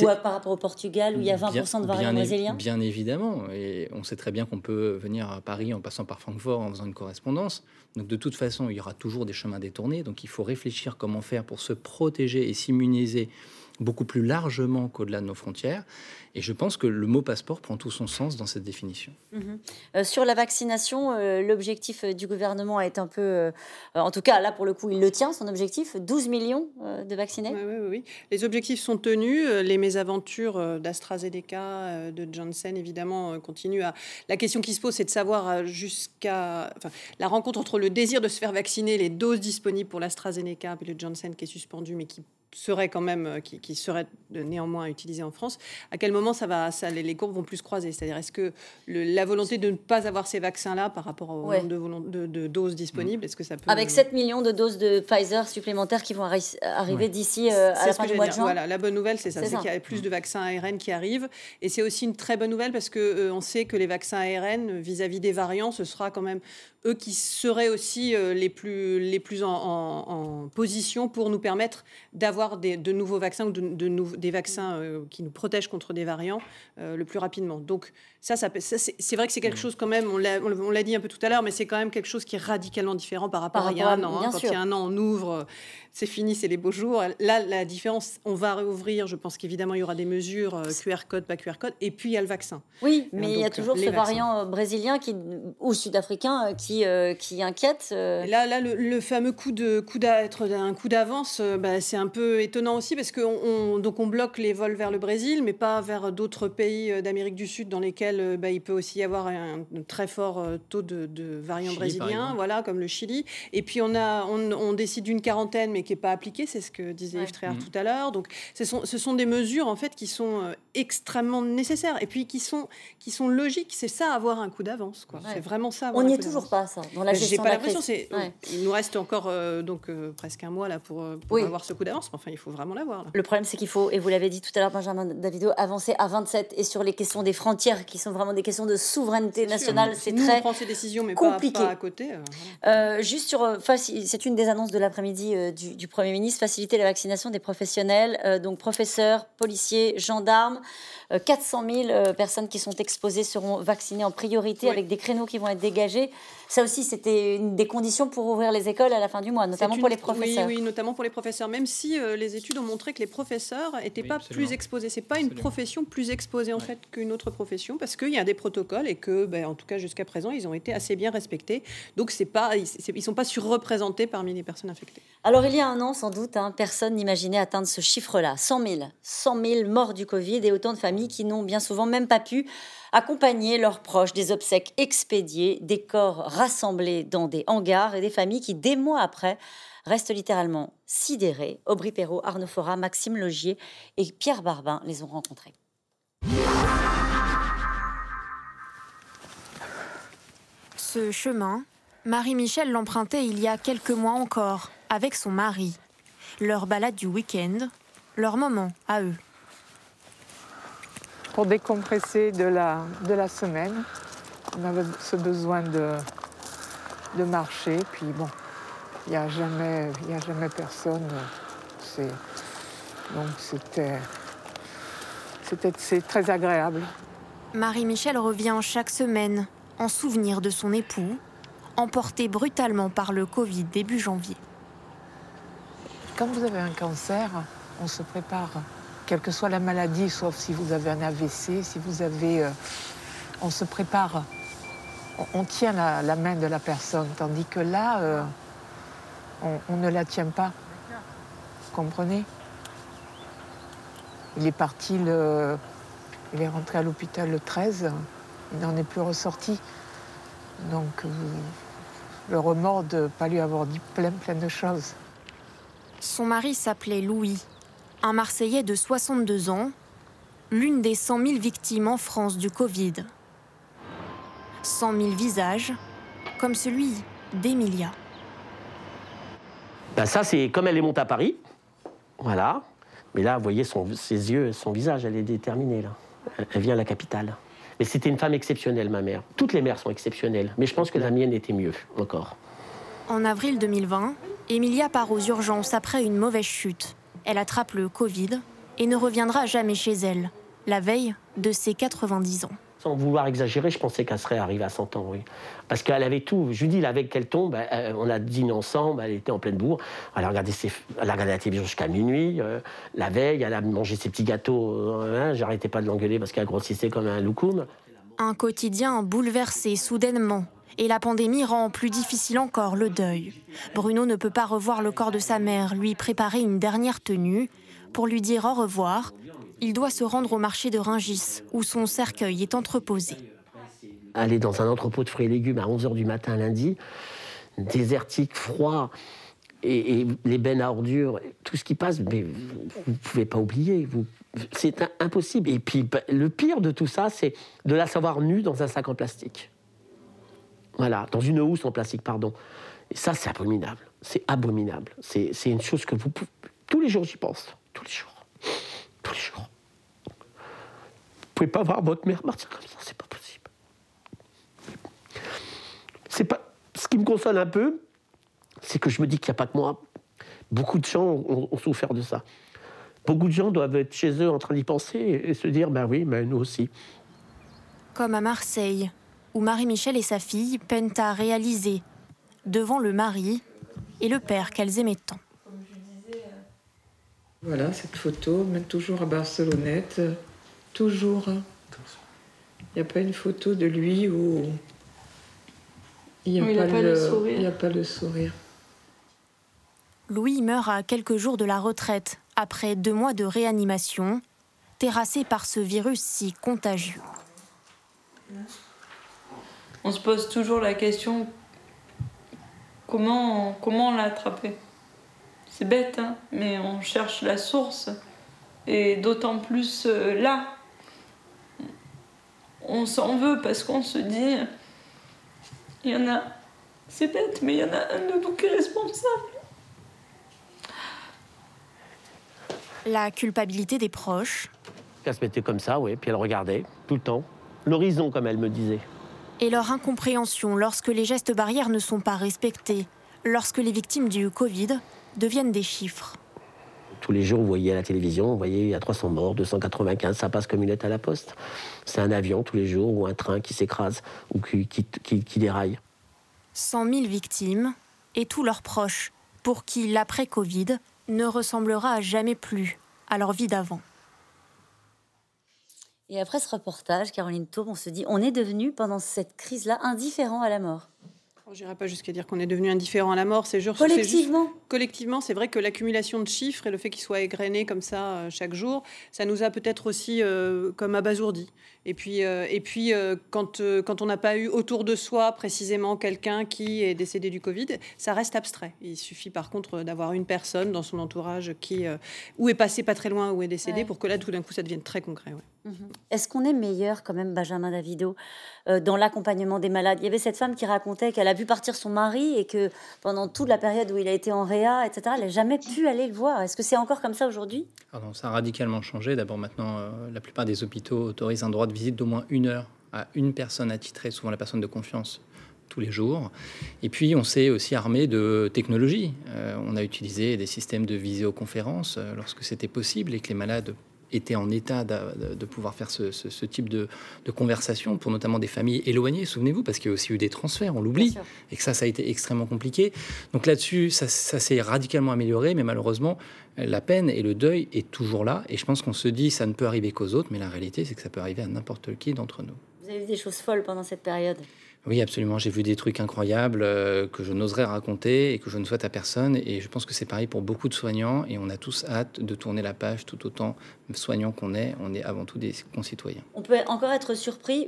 Ou par rapport au Portugal, où il y a 20% de variants brésiliens Bien évidemment. Et on sait très bien qu'on peut venir à Paris en passant par Francfort, en faisant une correspondance. Donc de toute façon, il y aura toujours des chemins détournés. Donc il faut réfléchir comment faire pour se protéger et s'immuniser beaucoup plus largement qu'au-delà de nos frontières. Et je pense que le mot passeport prend tout son sens dans cette définition. Mhm. Euh, sur la vaccination, euh, l'objectif euh, du gouvernement est un peu, en tout cas là pour le coup, il le tient, son objectif, 12 millions de vaccinés. Oui, oui, oui. Les objectifs sont tenus. Les mésaventures d'AstraZeneca, de Johnson, évidemment, continuent à... La question qui se pose, c'est de savoir jusqu'à... Enfin, la rencontre entre le désir de se faire vacciner, les doses disponibles pour l'AstraZeneca et le Johnson qui est suspendu, mais qui serait quand même, euh, qui, serait néanmoins utilisé en France, à quel moment ça va, ça, les, courbes vont plus se croiser? C'est-à-dire, est-ce que la volonté de ne pas avoir ces vaccins-là par rapport au nombre de, doses disponibles, est-ce que ça peut... Avec 7 millions de doses de Pfizer supplémentaires qui vont arriver d'ici euh, à la fin du mois de juin. Voilà, la bonne nouvelle, c'est ça, c'est qu'il y a plus de vaccins ARN qui arrivent. Et c'est aussi une très bonne nouvelle parce qu'on euh, on sait que les vaccins ARN, vis-à-vis des variants, ce sera quand même eux qui seraient aussi les plus, les plus en, en position pour nous permettre d'avoir de nouveaux vaccins ou de, des vaccins euh, qui nous protègent contre des variants euh, le plus rapidement. Donc ça, ça, c'est vrai que c'est quelque mm. chose quand même, on l'a dit un peu tout à l'heure, mais c'est quand même quelque chose qui est radicalement différent par rapport, à il y a un an. Hein. quand il y a un an, on ouvre, c'est fini, c'est les beaux jours. Là, la différence, on va réouvrir. Je pense qu'évidemment, il y aura des mesures euh, QR code, pas QR code, et puis il y a le vaccin. Oui, mais il y a toujours ce variant brésilien qui, ou sud-africain qui, qui inquiète. Là, là le, fameux coup de coup un coup d'avance, bah, c'est un peu étonnant aussi parce qu'on donc on bloque les vols vers le Brésil, mais pas vers d'autres pays euh, d'Amérique du Sud dans lesquels euh, bah, il peut aussi y avoir un, très fort euh, taux de, variants brésiliens, voilà, comme le Chili. Et puis on, a, on, décide d'une quarantaine, mais qui n'est pas appliquée, c'est ce que disait Yves Tréhard mmh. tout à l'heure. Donc ce sont, ce sont des mesures en fait qui sont extrêmement nécessaires et puis qui sont, qui sont logiques. C'est ça, avoir un coup d'avance. C'est vraiment ça. On n'y est toujours pas, ça, dans la gestion J'ai pas l'impression. Il nous reste encore donc presque un mois là pour, avoir ce coup d'avance. Enfin, il faut vraiment l'avoir. Le problème, c'est qu'il faut, et vous l'avez dit tout à l'heure, Benjamin Davido, avancer à 27 et sur les questions des frontières, qui sont vraiment des questions de souveraineté nationale. C'est très on prend ces décisions, mais compliqué. Pas, à côté. Euh, euh, juste sur, euh, c'est une des annonces de l'après-midi du, Premier ministre, faciliter la vaccination des professionnels, donc professeurs, policiers, gendarmes. 400 000 personnes qui sont exposées seront vaccinées en priorité avec des créneaux qui vont être dégagés. Ça aussi, c'était une des conditions pour ouvrir les écoles à la fin du mois, notamment pour les professeurs. Oui, oui, notamment pour les professeurs, même si les études ont montré que les professeurs n'étaient pas plus exposés. C'est pas une profession plus exposée en fait qu'une autre profession parce qu'il y a des protocoles et que, ben, en tout cas jusqu'à présent, ils ont été assez bien respectés. Donc c'est pas, ils, ne sont pas surreprésentés parmi les personnes infectées. Alors il y a un an, sans doute, hein, personne n'imaginait atteindre ce chiffre-là, 100 000, 100 000 morts du Covid et autant de familles qui n'ont bien souvent même pas pu accompagner leurs proches, des obsèques expédiées, des corps rassemblés dans des hangars et des familles qui, des mois après, restent littéralement sidérés. Aubry Perrault, Arnaud Fora, Maxime Logier et Pierre Barbin les ont rencontrés. Ce chemin Marie-Michel l'empruntait il y a quelques mois encore, avec son mari. Leur balade du week-end, leur moment à eux. Pour décompresser de la, de la semaine, on avait ce besoin de, de marcher. Puis bon, il n'y a, jamais, a jamais personne. Donc c'était, c'était c'est très agréable. Marie-Michel revient chaque semaine en souvenir de son époux, emporté brutalement par le Covid début janvier. Quand vous avez un cancer, on se prépare, quelle que soit la maladie, sauf si vous avez un AVC, si vous avez... Euh, on se prépare, on, tient la, main de la personne, tandis que là, euh, on, ne la tient pas. Vous comprenez? Il est parti le... Il est rentré à l'hôpital le 13, il n'en est plus ressorti. Donc, euh, le remords de ne pas lui avoir dit plein, plein de choses. Son mari s'appelait Louis, un Marseillais de 62 ans, l'une des 100 000 victimes en France du Covid. 100 000 visages, comme celui d'Emilia. Ben ça, c'est comme elle est montée à Paris. Voilà. Mais là, vous voyez son, ses yeux, son visage, elle est déterminée. Là. Elle vient à la capitale. Mais c'était une femme exceptionnelle, ma mère. Toutes les mères sont exceptionnelles, mais je pense que la mienne était mieux encore. En avril 2020, Emilia part aux urgences après une mauvaise chute. Elle attrape le Covid et ne reviendra jamais chez elle, la veille de ses 90 ans. Sans vouloir exagérer, je pensais qu'elle serait arrivée à 100 ans, oui. Parce qu'elle avait tout. Je lui dis, la veille qu'elle tombe, euh, on a dîné ensemble, elle était en pleine bourre. Elle a regardé, elle a regardé la télévision jusqu'à minuit. Euh, la veille, elle a mangé ses petits gâteaux. Euh, hein, j'arrêtais pas de l'engueuler parce qu'elle grossissait comme un loukoum. Un quotidien bouleversé soudainement. Et la pandémie rend plus difficile encore le deuil. Bruno ne peut pas revoir le corps de sa mère, lui préparer une dernière tenue. Pour lui dire au revoir, il doit se rendre au marché de Ringis, où son cercueil est entreposé. Aller dans un entrepôt de fruits et légumes à 11h du matin lundi, désertique, froid, et, les bennes à ordures, tout ce qui passe, mais vous ne pouvez pas oublier. c'est impossible. Et puis, bah, le pire de tout ça, c'est de la savoir nue dans un sac en plastique. Voilà, dans une housse en plastique, pardon. Et ça, c'est abominable. C'est abominable. C'est une chose que vous... Tous les jours, j'y pense. Tous les jours. Tous les jours. Vous pouvez pas voir votre mère partir comme ça, c'est pas possible. C'est pas. Ce qui me console un peu, c'est que je me dis qu'il n'y a pas que moi. Beaucoup de gens ont, souffert de ça. Beaucoup de gens doivent être chez eux en train d'y penser et, se dire ben oui, mais nous aussi. Comme à Marseille, où Marie-Michel et sa fille peinent à réaliser, devant le mari et le père qu'elles aimaient tant. Voilà cette photo, même toujours à Barcelonnette, toujours. Il n'y a pas une photo de lui où il n'y le, a pas le sourire. Louis meurt à quelques jours de la retraite, après deux mois de réanimation, terrassé par ce virus si contagieux. On se pose toujours la question comment, comment on l'a attrapé c'est bête, hein, mais on cherche la source. Et d'autant plus euh, là, on s'en veut parce qu'on se dit, il y en a, c'est bête, mais il y en a un de nous qui est responsable. La culpabilité des proches. Elle se mettait comme ça, oui, puis elle regardait tout le temps. L'horizon, comme elle me disait. Et leur incompréhension lorsque les gestes barrières ne sont pas respectés, lorsque les victimes du Covid deviennent des chiffres. Tous les jours, vous voyez à la télévision, vous voyez, il y a 300 morts, 295, ça passe comme une lettre à la poste. C'est un avion tous les jours ou un train qui s'écrase ou qui, qui, déraille. 100 000 victimes et tous leurs proches, pour qui l'après-Covid ne ressemblera jamais plus à leur vie d'avant. Et après ce reportage, Caroline Tour, on se dit, on est devenu pendant cette crise-là indifférent à la mort. Je n'irai pas jusqu'à dire qu'on est devenu indifférent à la mort. C'est juste collectivement. collectivement, c'est vrai que l'accumulation de chiffres et le fait qu'ils soient égrenés comme ça euh, chaque jour, ça nous a peut-être aussi euh, comme abasourdi. Et puis, euh, et puis quand, quand on n'a pas eu autour de soi précisément quelqu'un qui est décédé du Covid, ça reste abstrait. Il suffit par contre d'avoir une personne dans son entourage qui ou est passé pas très loin ou est décédé pour que là tout d'un coup ça devienne très concret. Mhm. Est-ce qu'on est meilleur quand même, Benjamin Davido, dans l'accompagnement des malades? Il y avait cette femme qui racontait qu'elle a vu partir son mari et que pendant toute la période où il a été en réa, etc., elle n'a jamais pu aller le voir. Est-ce que c'est encore comme ça aujourd'hui? Ah Ça a radicalement changé. D'abord, maintenant, euh, la plupart des hôpitaux autorisent un droit de visite d'au moins une heure à une personne attitrée, souvent la personne de confiance, tous les jours. Et puis, on s'est aussi armé de technologies. Euh, on a utilisé des systèmes de visioconférence euh, lorsque c'était possible et que les malades étaient en état de, pouvoir faire ce, type de, conversation pour notamment des familles éloignées, souvenez-vous, parce qu'il y a aussi eu des transferts, on l'oublie, et que ça, ça a été extrêmement compliqué. Donc là-dessus, ça, ça s'est radicalement amélioré, mais malheureusement, la peine et le deuil est toujours là. Et je pense qu'on se dit, ça ne peut arriver qu'aux autres, mais la réalité, c'est que ça peut arriver à n'importe qui d'entre nous. Vous avez vu des choses folles pendant cette période? Oui, absolument. J'ai vu des trucs incroyables euh, que je n'oserais raconter et que je ne souhaite à personne. Et je pense que c'est pareil pour beaucoup de soignants. Et on a tous hâte de tourner la page tout autant soignants qu'on est. On est avant tout des concitoyens. On peut encore être surpris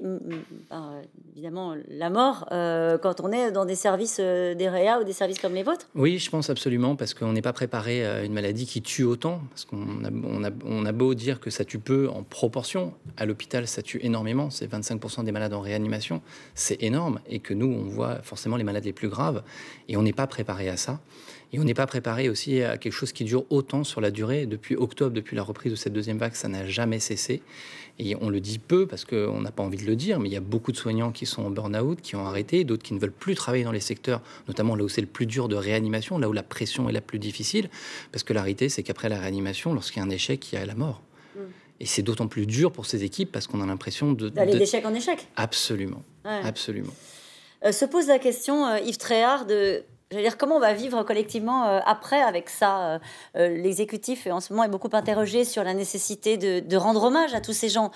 par évidemment la mort euh, quand on est dans des services euh, des réa ou des services comme les vôtres? Oui, je pense absolument parce qu'on n'est pas préparé à une maladie qui tue autant. Parce qu'on a, on a, on a beau dire que ça tue peu en proportion. À l'hôpital, ça tue énormément. C'est 25% des malades en réanimation. C'est énorme et que nous, on voit forcément les malades les plus graves et on n'est pas préparé à ça. Et on n'est pas préparé aussi à quelque chose qui dure autant sur la durée. Depuis octobre, depuis la reprise de cette deuxième vague, ça n'a jamais cessé. Et on le dit peu parce qu'on n'a pas envie de le dire, mais il y a beaucoup de soignants qui sont en burn-out, qui ont arrêté, d'autres qui ne veulent plus travailler dans les secteurs, notamment là où c'est le plus dur de réanimation, là où la pression est la plus difficile. Parce que la réalité, c'est qu'après la réanimation, lorsqu'il y a un échec, il y a la mort. Mm. Et c'est d'autant plus dur pour ces équipes parce qu'on a l'impression de... D'aller d'échec en échec. Absolument. Absolument. Euh, se pose la question, euh, Yves Tréhard, de dire, comment on va vivre collectivement euh, après avec ça L'exécutif, en ce moment, est beaucoup interrogé sur la nécessité de, rendre hommage à tous ces gens.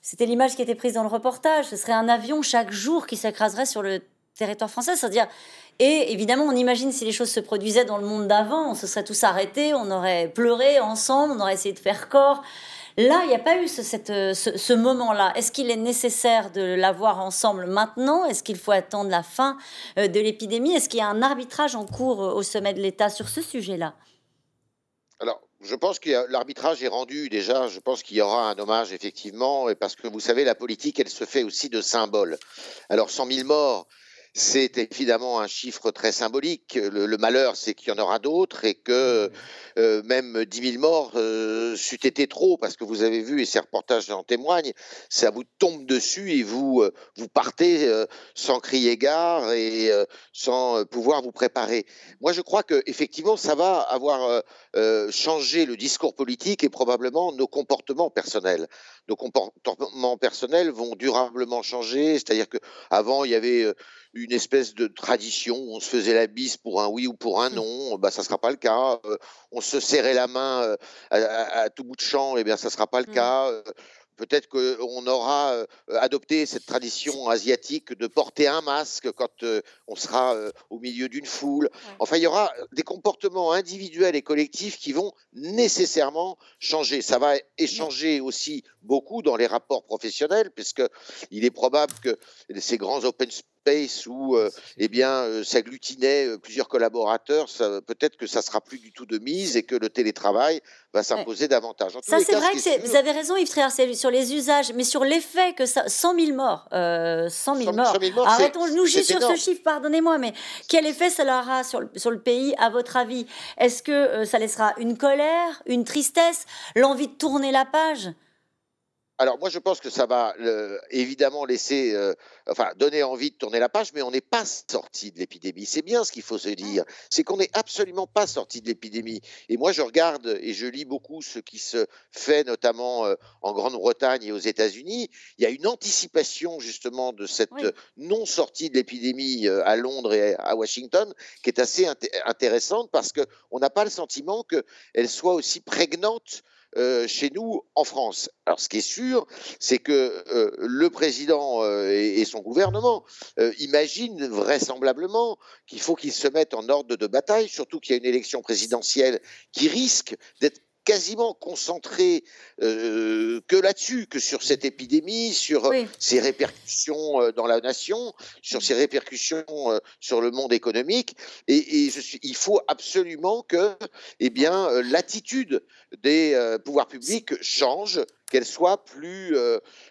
C'était l'image qui était prise dans le reportage. Ce serait un avion chaque jour qui s'écraserait sur le territoire français. C'est-à-dire, et évidemment, on imagine si les choses se produisaient dans le monde d'avant, on se serait tous arrêtés, on aurait pleuré ensemble, on aurait essayé de faire corps. Là, il n'y a pas eu ce, moment-là. Est-ce qu'il est nécessaire de l'avoir ensemble maintenant? Est-ce qu'il faut attendre la fin euh, de l'épidémie? Est-ce qu'il y a un arbitrage en cours euh, au sommet de l'État sur ce sujet-là? Alors, je pense que l'arbitrage est rendu déjà. Je pense qu'il y aura un hommage, effectivement, parce que vous savez, la politique, elle se fait aussi de symboles. Alors, 100 000 morts, c'est évidemment un chiffre très symbolique. Le, malheur, c'est qu'il y en aura d'autres et que euh, même 10 000 morts, euh, c'eût été trop, parce que vous avez vu, et ces reportages en témoignent, ça vous tombe dessus et vous, euh, vous partez sans crier gare et sans pouvoir vous préparer. Moi, je crois qu'effectivement, ça va avoir changé le discours politique et probablement nos comportements personnels. Nos comportements personnels vont durablement changer, c'est-à-dire qu'avant, il y avait une espèce de tradition, on se faisait la bise pour un oui ou pour un mmh. non, bah, ça ne sera pas le cas. on se serrait la main à, tout bout de champ, eh bien ça ne sera pas le mmh. cas. Peut-être qu'on aura adopté cette tradition asiatique de porter un masque quand on sera au milieu d'une foule. Enfin, il y aura des comportements individuels et collectifs qui vont nécessairement changer. Ça va échanger aussi beaucoup dans les rapports professionnels, puisqu'il est probable que ces grands open où euh, eh bien euh, s'agglutinait euh, plusieurs collaborateurs, peut-être que ça sera plus du tout de mise et que le télétravail va s'imposer davantage. ça, c'est vrai que vous avez raison, Yves Tréhard, sur les usages, mais sur l'effet que ça. 100 000 morts. 100 000 morts. Arrêtons-nous juste sur ce chiffre, pardonnez-moi, mais quel effet ça aura sur le, sur le pays, à votre avis? Est-ce que ça laissera une colère, une tristesse, l'envie de tourner la page? Alors moi je pense que ça va évidemment laisser, euh, enfin donner envie de tourner la page, mais on n'est pas sorti de l'épidémie. C'est bien ce qu'il faut se dire, c'est qu'on n'est absolument pas sorti de l'épidémie. Et moi je regarde et je lis beaucoup ce qui se fait notamment euh, en Grande-Bretagne et aux États-Unis. Il y a une anticipation justement de cette non sortie de l'épidémie euh, à Londres et à Washington qui est assez intéressante parce qu'on n'a pas le sentiment qu'elle soit aussi prégnante euh, chez nous en France. Alors ce qui est sûr, c'est que euh, le président euh, et, son gouvernement imaginent vraisemblablement qu'il faut qu'ils se mettent en ordre de bataille, surtout qu'il y a une élection présidentielle qui risque d'être quasiment concentré euh, que là-dessus, que sur cette épidémie, sur ses répercussions euh, dans la nation, sur ses répercussions euh, sur le monde économique. Et, et je suis, il faut absolument que, eh bien, l'attitude des pouvoirs publics change qu'elle soit plus,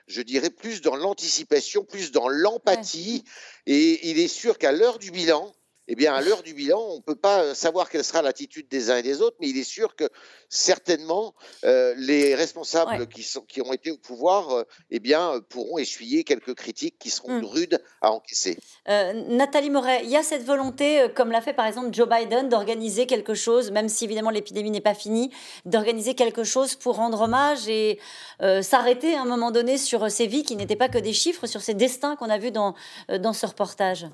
je dirais, plus dans l'anticipation, plus dans l'empathie. Et il est sûr qu'à l'heure du bilan, eh bien, à l'heure du bilan, on ne peut pas euh, savoir quelle sera l'attitude des uns et des autres, mais il est sûr que certainement euh, les responsables qui, sont, qui ont été au pouvoir euh, eh bien, pourront essuyer quelques critiques qui seront mmh. rudes à encaisser. Nathalie Moret, il y a cette volonté, comme l'a fait par exemple Joe Biden, d'organiser quelque chose, même si évidemment l'épidémie n'est pas finie, d'organiser quelque chose pour rendre hommage et s'arrêter à un moment donné sur ces vies qui n'étaient pas que des chiffres, sur ces destins qu'on a vus dans, dans ce reportage?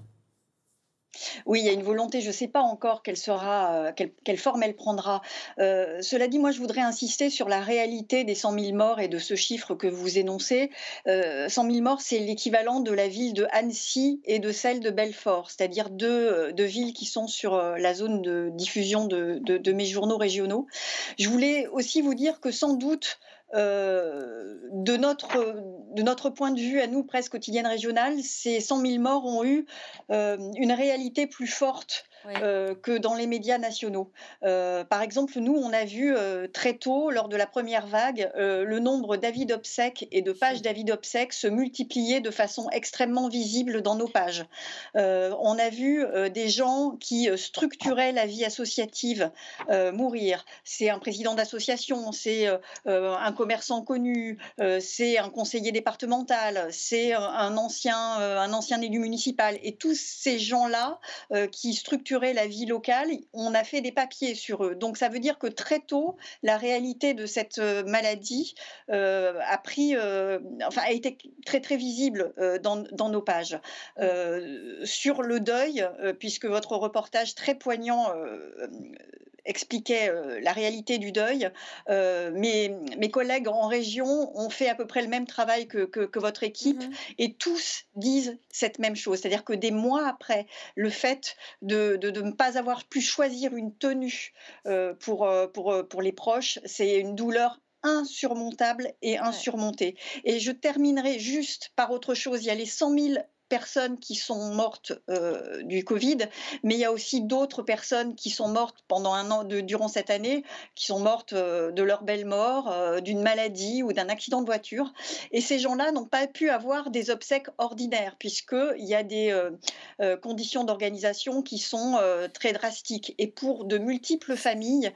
Oui, il y a une volonté, je ne sais pas encore quelle sera, euh, quelle, forme elle prendra. Euh, cela dit, moi, je voudrais insister sur la réalité des 100 000 morts et de ce chiffre que vous énoncez. 100 euh, 000 morts, c'est l'équivalent de la ville de Annecy et de celle de Belfort, c'est-à-dire deux, villes qui sont sur la zone de diffusion de mes journaux régionaux. Je voulais aussi vous dire que sans doute, euh, de, notre, de notre point de vue, à nous, presse quotidienne régionale, ces 100 000 morts ont eu euh, une réalité plus forte euh, que dans les médias nationaux. Euh, par exemple, nous, on a vu euh, très tôt, lors de la première vague, le nombre d'avis d'obsèques et de pages d'avis d'obsèques se multiplier de façon extrêmement visible dans nos pages. on a vu des gens qui structuraient la vie associative mourir. C'est un président d'association, c'est un commerçant connu, c'est un conseiller départemental, c'est un ancien, un ancien élu municipal. Et tous ces gens-là qui structurent la vie locale, on a fait des papiers sur eux. Donc ça veut dire que très tôt, la réalité de cette euh, maladie euh, a pris, euh, enfin a été très très visible dans, dans, nos pages. sur le deuil, puisque votre reportage très poignant expliquait euh, la réalité du deuil. Euh, mes, mes, collègues en région ont fait à peu près le même travail que, que, votre équipe mmh et tous disent cette même chose. C'est-à-dire que des mois après le fait de, de, ne pas avoir pu choisir une tenue euh, pour, pour, pour les proches, c'est une douleur insurmontable et insurmontée. Et je terminerai juste par autre chose. Il y a les 100 000 personnes qui sont mortes euh, du Covid, mais il y a aussi d'autres personnes qui sont mortes pendant un an, de, durant cette année, qui sont mortes euh, de leur belle mort, euh, d'une maladie ou d'un accident de voiture. Et ces gens-là n'ont pas pu avoir des obsèques ordinaires, puisqu'il y a des conditions d'organisation qui sont très drastiques. Et pour de multiples familles,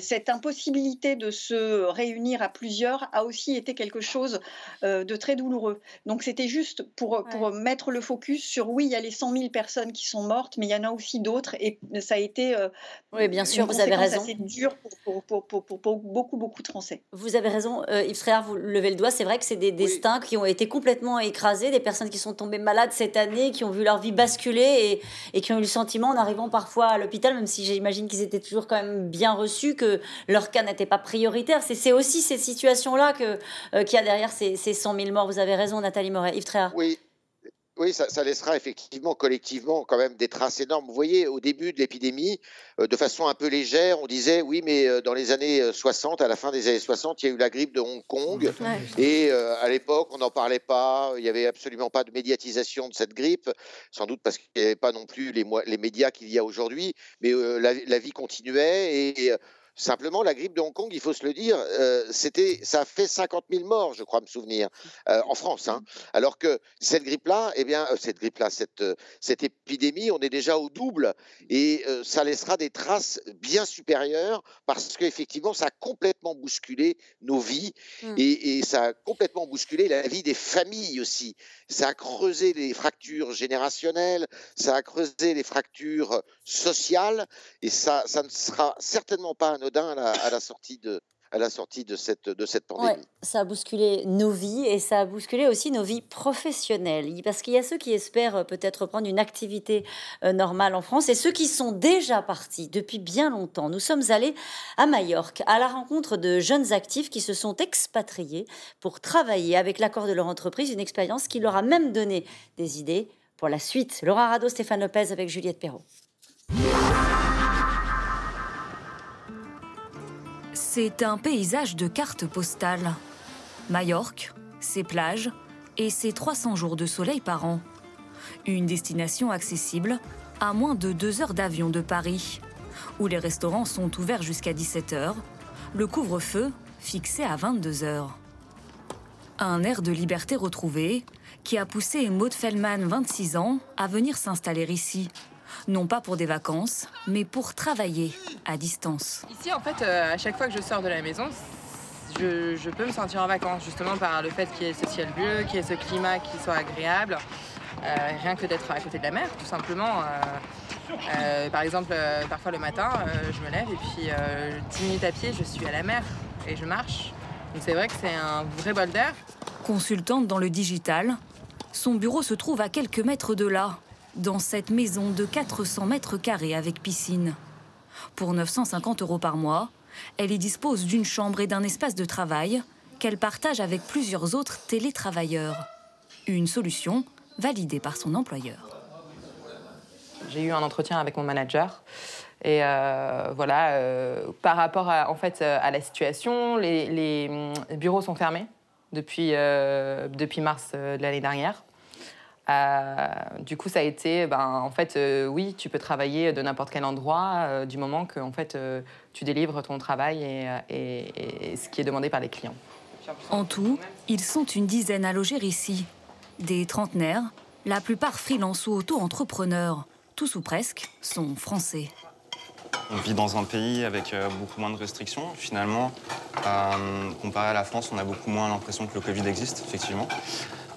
cette impossibilité de se réunir à plusieurs a aussi été quelque chose de très douloureux. Donc c'était juste pour, pour mettre mettre le focus sur oui, il y a les 100 000 personnes qui sont mortes, mais il y en a aussi d'autres et ça a été. Euh, oui, bien sûr, vous avez raison. C'est dur pour, pour, pour, pour, beaucoup, beaucoup de Français. Vous avez raison, euh, Yves Tréhard, vous levez le doigt. C'est vrai que c'est des destins qui ont été complètement écrasés, des personnes qui sont tombées malades cette année, qui ont vu leur vie basculer et, et qui ont eu le sentiment, en arrivant parfois à l'hôpital, même si j'imagine qu'ils étaient toujours quand même bien reçus, que leur cas n'était pas prioritaire. C'est aussi ces situations-là que euh, qu'il y a derrière ces, ces 100 000 morts. Vous avez raison, Nathalie Moret. Yves Tréhard. Oui, oui, ça, laissera effectivement collectivement quand même des traces énormes. Vous voyez, au début de l'épidémie, euh, de façon un peu légère, on disait oui, mais euh, dans les années 60, euh, à la fin des années 60, il y a eu la grippe de Hong Kong. Et à l'époque, on n'en parlait pas, il n'y avait absolument pas de médiatisation de cette grippe, sans doute parce qu'il n'y avait pas non plus les, les médias qu'il y a aujourd'hui, mais la, vie continuait et Simplement, la grippe de Hong Kong, il faut se le dire, euh, c'était, ça a fait 50 000 morts, je crois me souvenir, euh, en France. Hein. Alors que cette grippe-là, eh bien, euh, cette grippe-là, cette, cette épidémie, on est déjà au double et ça laissera des traces bien supérieures parce qu'effectivement, ça a complètement bousculé nos vies mmh. et, et, ça a complètement bousculé la vie des familles aussi. Ça a creusé les fractures générationnelles, ça a creusé les fractures sociales et ça, ça ne sera certainement pas un à la, sortie de, à la sortie de cette, de cette pandémie. ça a bousculé nos vies et ça a bousculé aussi nos vies professionnelles. Parce qu'il y a ceux qui espèrent euh, peut-être reprendre une activité euh, normale en France et ceux qui sont déjà partis depuis bien longtemps. Nous sommes allés à Majorque à la rencontre de jeunes actifs qui se sont expatriés pour travailler avec l'accord de leur entreprise, une expérience qui leur a même donné des idées pour la suite. Laura Rado, Stéphane Lopez avec Juliette Perrault. C'est un paysage de carte postale. Majorque, ses plages et ses 300 jours de soleil par an. Une destination accessible à moins de deux heures d'avion de Paris, où les restaurants sont ouverts jusqu'à 17h, le couvre-feu fixé à 22h. Un air de liberté retrouvé qui a poussé Maud Fellman, 26 ans, à venir s'installer ici. Non pas pour des vacances, mais pour travailler à distance. Ici, en fait, euh, à chaque fois que je sors de la maison, je, peux me sentir en vacances, justement par le fait qu'il y ait ce ciel bleu, qu'il y ait ce climat qui soit agréable. Euh, rien que d'être à côté de la mer, tout simplement. Euh, par exemple, parfois le matin, je me lève et puis 10 minutes à pied, je suis à la mer et je marche. Donc c'est vrai que c'est un vrai bol d'air. Consultante dans le digital, son bureau se trouve à quelques mètres de là, dans cette maison de 400 mètres carrés avec piscine. Pour 950 euros par mois, elle y dispose d'une chambre et d'un espace de travail qu'elle partage avec plusieurs autres télétravailleurs. Une solution validée par son employeur. J'ai eu un entretien avec mon manager. Et euh, voilà, euh, par rapport à, en fait, à la situation, les, hum, bureaux sont fermés depuis, euh, depuis mars de l'année dernière. Du coup, ça a été, ben, en fait, oui, tu peux travailler de n'importe quel endroit du moment que en fait, tu délivres ton travail et, ce qui est demandé par les clients. En tout, ils sont une dizaine à loger ici. Des trentenaires, la plupart freelance ou auto-entrepreneurs, tous ou presque, sont français. On vit dans un pays avec euh, beaucoup moins de restrictions. Finalement, euh, comparé à la France, on a beaucoup moins l'impression que le Covid existe, effectivement.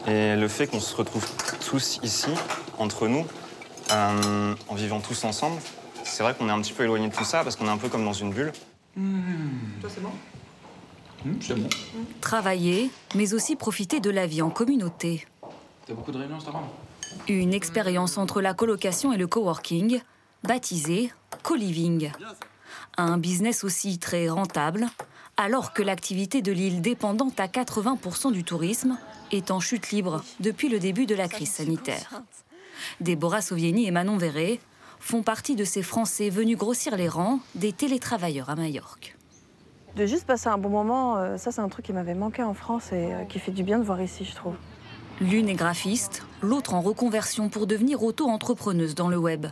Et le fait qu'on se retrouve tous ici, entre nous, euh, en vivant tous ensemble, c'est vrai qu'on est un petit peu éloigné de tout ça parce qu'on est un peu comme dans une bulle. Mmh. Toi, c'est bon? Mmh, C'est bon. Travailler, mais aussi profiter de la vie en communauté. T'as beaucoup de réunions, Instagram? Une expérience entre la colocation et le coworking, baptisée co-living. Un business aussi très rentable, alors que l'activité de l'île dépendante à 80% du tourisme est en chute libre depuis le début de la crise sanitaire. Déborah Sovieni et Manon Verret font partie de ces Français venus grossir les rangs des télétravailleurs à Majorque. De juste passer un bon moment, euh, ça c'est un truc qui m'avait manqué en France et euh, qui fait du bien de voir ici, je trouve. L'une est graphiste, l'autre en reconversion pour devenir auto-entrepreneuse dans le web.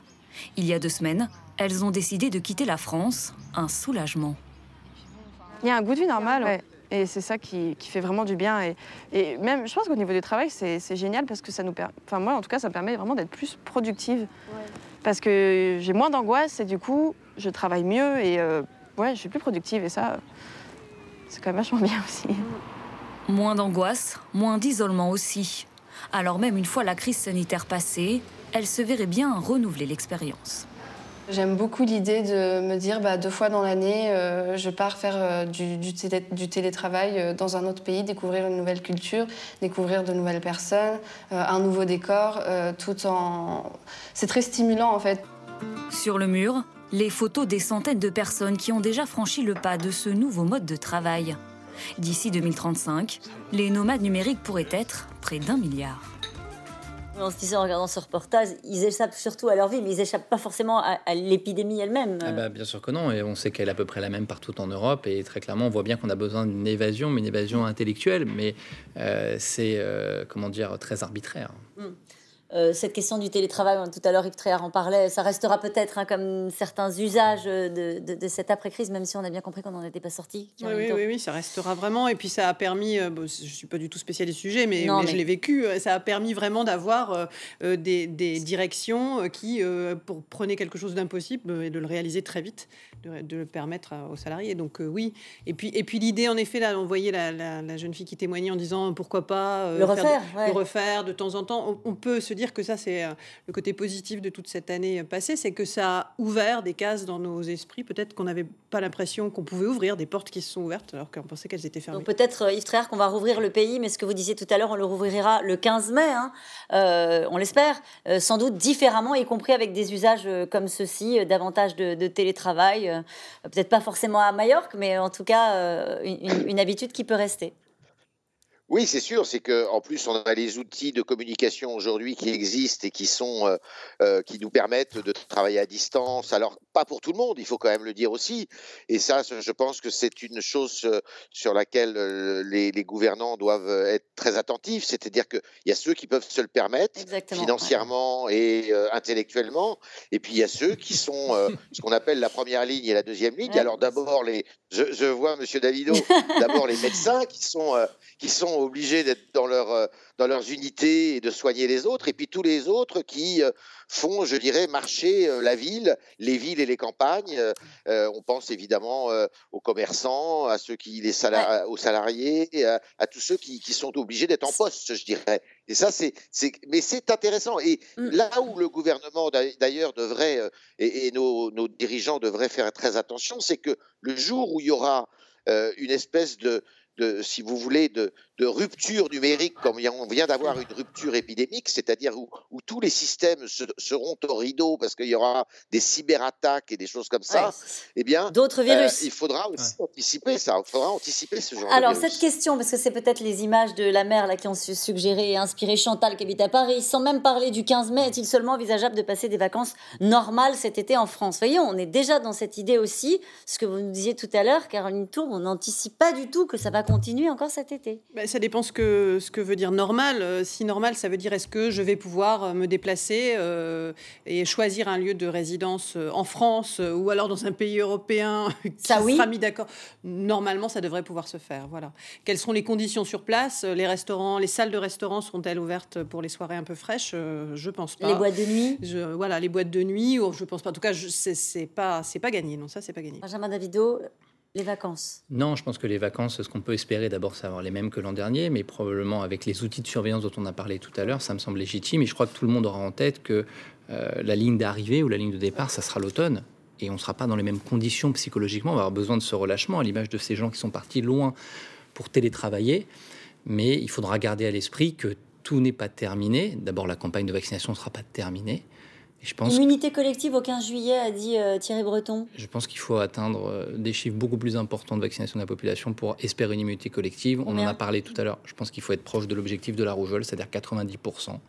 Il y a deux semaines, elles ont décidé de quitter la France, un soulagement. Il y a un goût de vie normal, Et c'est ça qui, fait vraiment du bien. Et, même, je pense qu'au niveau du travail, c'est génial parce que ça nous permet. Enfin, moi, en tout cas, ça me permet vraiment d'être plus productive. Parce que j'ai moins d'angoisse et du coup, je travaille mieux et euh, ouais, je suis plus productive. Et ça, c'est quand même vachement bien aussi. Moins d'angoisse, moins d'isolement aussi. Alors, même une fois la crise sanitaire passée, elle se verrait bien renouveler l'expérience. J'aime beaucoup l'idée de me dire bah, deux fois dans l'année, euh, je pars faire euh, du, télétravail euh, dans un autre pays, découvrir une nouvelle culture, découvrir de nouvelles personnes, un nouveau décor, tout en... C'est très stimulant en fait. Sur le mur, les photos des centaines de personnes qui ont déjà franchi le pas de ce nouveau mode de travail. D'ici 2035, les nomades numériques pourraient être près d'un milliard. On se disait en regardant ce reportage, ils échappent surtout à leur vie, mais ils échappent pas forcément à, l'épidémie elle-même. Ah bah, bien sûr que non, et on sait qu'elle est à peu près la même partout en Europe, et très clairement, on voit bien qu'on a besoin d'une évasion, mais une évasion intellectuelle, mais euh, c'est, euh, comment dire, très arbitraire. Mm. Euh, cette question du télétravail, tout à l'heure Yves Tréhard en parlait, ça restera peut-être hein, comme certains usages de, de, cette après-crise, même si on a bien compris qu'on n'en était pas sorti. Oui, oui, oui, ça restera vraiment. Et puis ça a permis, euh, je ne suis pas du tout spécialiste du sujet, mais, mais, je l'ai vécu, euh, ça a permis vraiment d'avoir des, des, directions qui pour, prenaient quelque chose d'impossible et de le réaliser très vite, de, le permettre aux salariés. Donc oui. Et puis, et puis l'idée, en effet, là, on voyait la, la, jeune fille qui témoignait en disant pourquoi pas le refaire, le refaire de temps en temps. on peut se dire que ça, c'est euh, le côté positif de toute cette année passée, c'est que ça a ouvert des cases dans nos esprits. Peut-être qu'on n'avait pas l'impression qu'on pouvait ouvrir des portes qui se sont ouvertes alors qu'on pensait qu'elles étaient fermées. Peut-être, euh, Yves Tréhard, qu'on va rouvrir le pays, mais ce que vous disiez tout à l'heure, on le rouvrira le 15 mai, hein. euh, on l'espère, sans doute différemment, y compris avec des usages comme ceux-ci, davantage de, télétravail, peut-être pas forcément à Majorque, mais en tout cas une habitude qui peut rester. Oui, c'est sûr. C'est que en plus, on a les outils de communication aujourd'hui qui existent et qui sont, euh, euh, qui nous permettent de travailler à distance. Alors, pas pour tout le monde, il faut quand même le dire aussi. Et ça, je pense que c'est une chose euh, sur laquelle les, gouvernants doivent être très attentifs. C'est-à-dire qu'il y a ceux qui peuvent se le permettre financièrement et intellectuellement, et puis il y a ceux qui sont ce qu'on appelle la première ligne et la deuxième ligne. Alors d'abord les, je, je, vois Monsieur Davido, d'abord les médecins qui sont qui sont obligés d'être dans, leur, euh, dans leurs unités et de soigner les autres, et puis tous les autres qui euh, font, je dirais, marcher euh, la ville, les villes et les campagnes. on pense évidemment aux commerçants, à ceux qui, les aux salariés, à, tous ceux qui, qui sont obligés d'être en poste, je dirais. Et ça, c'est, mais c'est intéressant. Et mmh. là où le gouvernement d'ailleurs devrait et, nos, nos, dirigeants devraient faire très attention, c'est que le jour où il y aura une espèce de, de, si vous voulez, de, de rupture numérique, comme on vient d'avoir une rupture épidémique, c'est-à-dire où, tous les systèmes seront au rideau parce qu'il y aura des cyberattaques et des choses comme ça, eh bien, d'autres euh, virus. il faudra aussi anticiper ça. Il faudra anticiper ce genre Alors, de virus. cette question, parce que c'est peut-être les images de la mer là, qui ont suggéré et inspiré Chantal qui habite à Paris, sans même parler du 15 mai, est-il seulement envisageable de passer des vacances normales cet été en France? Voyons, on est déjà dans cette idée aussi, ce que vous nous disiez tout à l'heure, Caroline Tour, on n'anticipe pas du tout que ça va continuer encore cet été. Ben, ça dépend ce que, ce que veut dire normal. Euh, si normal, ça veut dire est-ce que je vais pouvoir euh, me déplacer euh, et choisir un lieu de résidence en France ou alors dans un pays européen qui ça, sera mis d'accord. Normalement, ça devrait pouvoir se faire. Voilà. Quelles sont les conditions sur place? Les restaurants, les salles de restaurants seront-elles ouvertes pour les soirées un peu fraîches? Je pense pas. Les boîtes de nuit? Je, Voilà, les boîtes de nuit. Je pense pas. En tout cas, c'est pas, pas gagné. Non, ça, c'est pas gagné. Benjamin Davido, les vacances Non, je pense que les vacances, ce qu'on peut espérer d'abord, c'est avoir les mêmes que l'an dernier, mais probablement avec les outils de surveillance dont on a parlé tout à l'heure, ça me semble légitime. Et je crois que tout le monde aura en tête que euh, la ligne d'arrivée ou la ligne de départ, ça sera l'automne. Et on ne sera pas dans les mêmes conditions psychologiquement. On va avoir besoin de ce relâchement, à l'image de ces gens qui sont partis loin pour télétravailler. Mais il faudra garder à l'esprit que tout n'est pas terminé. D'abord, la campagne de vaccination ne sera pas terminée. Je pense Immunité collective au 15 juillet, a dit euh, Thierry Breton. Je pense qu'il faut atteindre euh, des chiffres beaucoup plus importants de vaccination de la population pour espérer une immunité collective. On en a parlé tout à l'heure. Je pense qu'il faut être proche de l'objectif de la rougeole, c'est-à-dire 90%.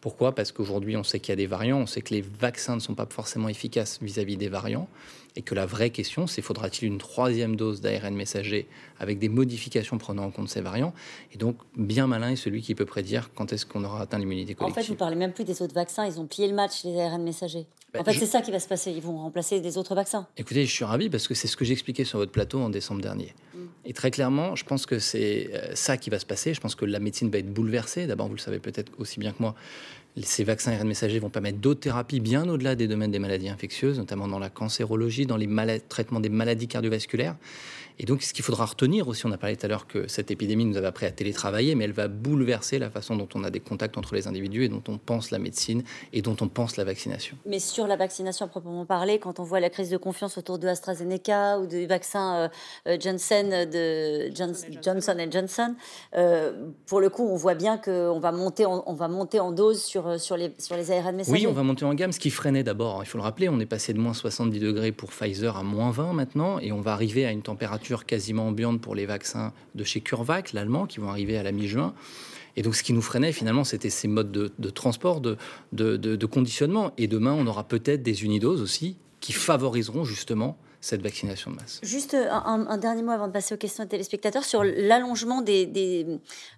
Pourquoi? Parce qu'aujourd'hui, on sait qu'il y a des variants, on sait que les vaccins ne sont pas forcément efficaces vis-à-vis des variants, et que la vraie question, c'est faudra-t-il une troisième dose d'ARN messager avec des modifications prenant en compte ces variants Et donc, bien malin est celui qui peut prédire quand est-ce qu'on aura atteint l'immunité collective. En fait, vous parlez même plus des autres vaccins, ils ont plié le match, les ARN messagers. Ben, en fait, c'est ça qui va se passer, ils vont remplacer des autres vaccins. Écoutez, je suis ravi parce que c'est ce que j'expliquais sur votre plateau en décembre dernier. Mm. Et très clairement, je pense que c'est euh, ça qui va se passer. Je pense que la médecine va être bouleversée. D'abord, vous le savez peut-être aussi bien que moi, ces vaccins ARN messagers vont permettre d'autres thérapies bien au-delà des domaines des maladies infectieuses, notamment dans la cancérologie, dans les traitements des maladies cardiovasculaires. Et donc, ce qu'il faudra retenir aussi, on a parlé tout à l'heure que cette épidémie nous avait appris à télétravailler, mais elle va bouleverser la façon dont on a des contacts entre les individus et dont on pense la médecine et dont on pense la vaccination. Mais sur la vaccination à proprement parler, quand on voit la crise de confiance autour de AstraZeneca ou du vaccin euh, euh, Johnson de Johnson Johnson, euh, pour le coup, on voit bien qu'on va monter, on va monter en dose sur, sur, les, sur les ARN messagers. Oui, on va monter en gamme, ce qui freinait d'abord. Il faut le rappeler, on est passé de moins 70 degrés pour Pfizer à moins 20 maintenant, et on va arriver à une température quasiment ambiante pour les vaccins de chez CureVac, l'allemand, qui vont arriver à la mi-juin. Et donc, ce qui nous freinait finalement, c'était ces modes de, transport, de, de, conditionnement. Et demain, on aura peut-être des unidoses aussi qui favoriseront justement cette vaccination de masse. Juste un, dernier mot avant de passer aux questions des téléspectateurs sur l'allongement des,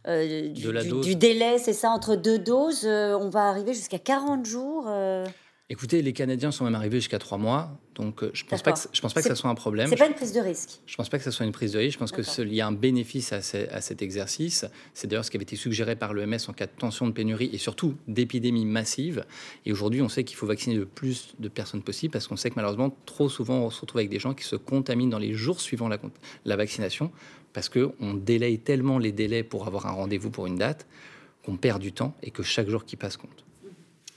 euh, du, délai, c'est ça, entre deux doses. Euh, on va arriver jusqu'à 40 jours. Euh. Écoutez, les Canadiens sont même arrivés jusqu'à trois mois, donc euh, je pense pas que je pense pas que ça soit un problème. C'est pas une prise de risque. Je pense pas que ça soit une prise de risque. Je pense qu'il y a un bénéfice à, cet exercice. C'est d'ailleurs ce qui avait été suggéré par l'OMS en cas de tension de pénurie et surtout d'épidémie massive. Et aujourd'hui, on sait qu'il faut vacciner le plus de personnes possible parce qu'on sait que malheureusement, trop souvent, on se retrouve avec des gens qui se contaminent dans les jours suivant la, la vaccination parce qu'on délaye tellement les délais pour avoir un rendez-vous pour une date qu'on perd du temps et que chaque jour qui passe compte.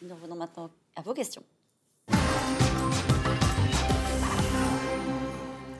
Nous revenons maintenant à vos questions.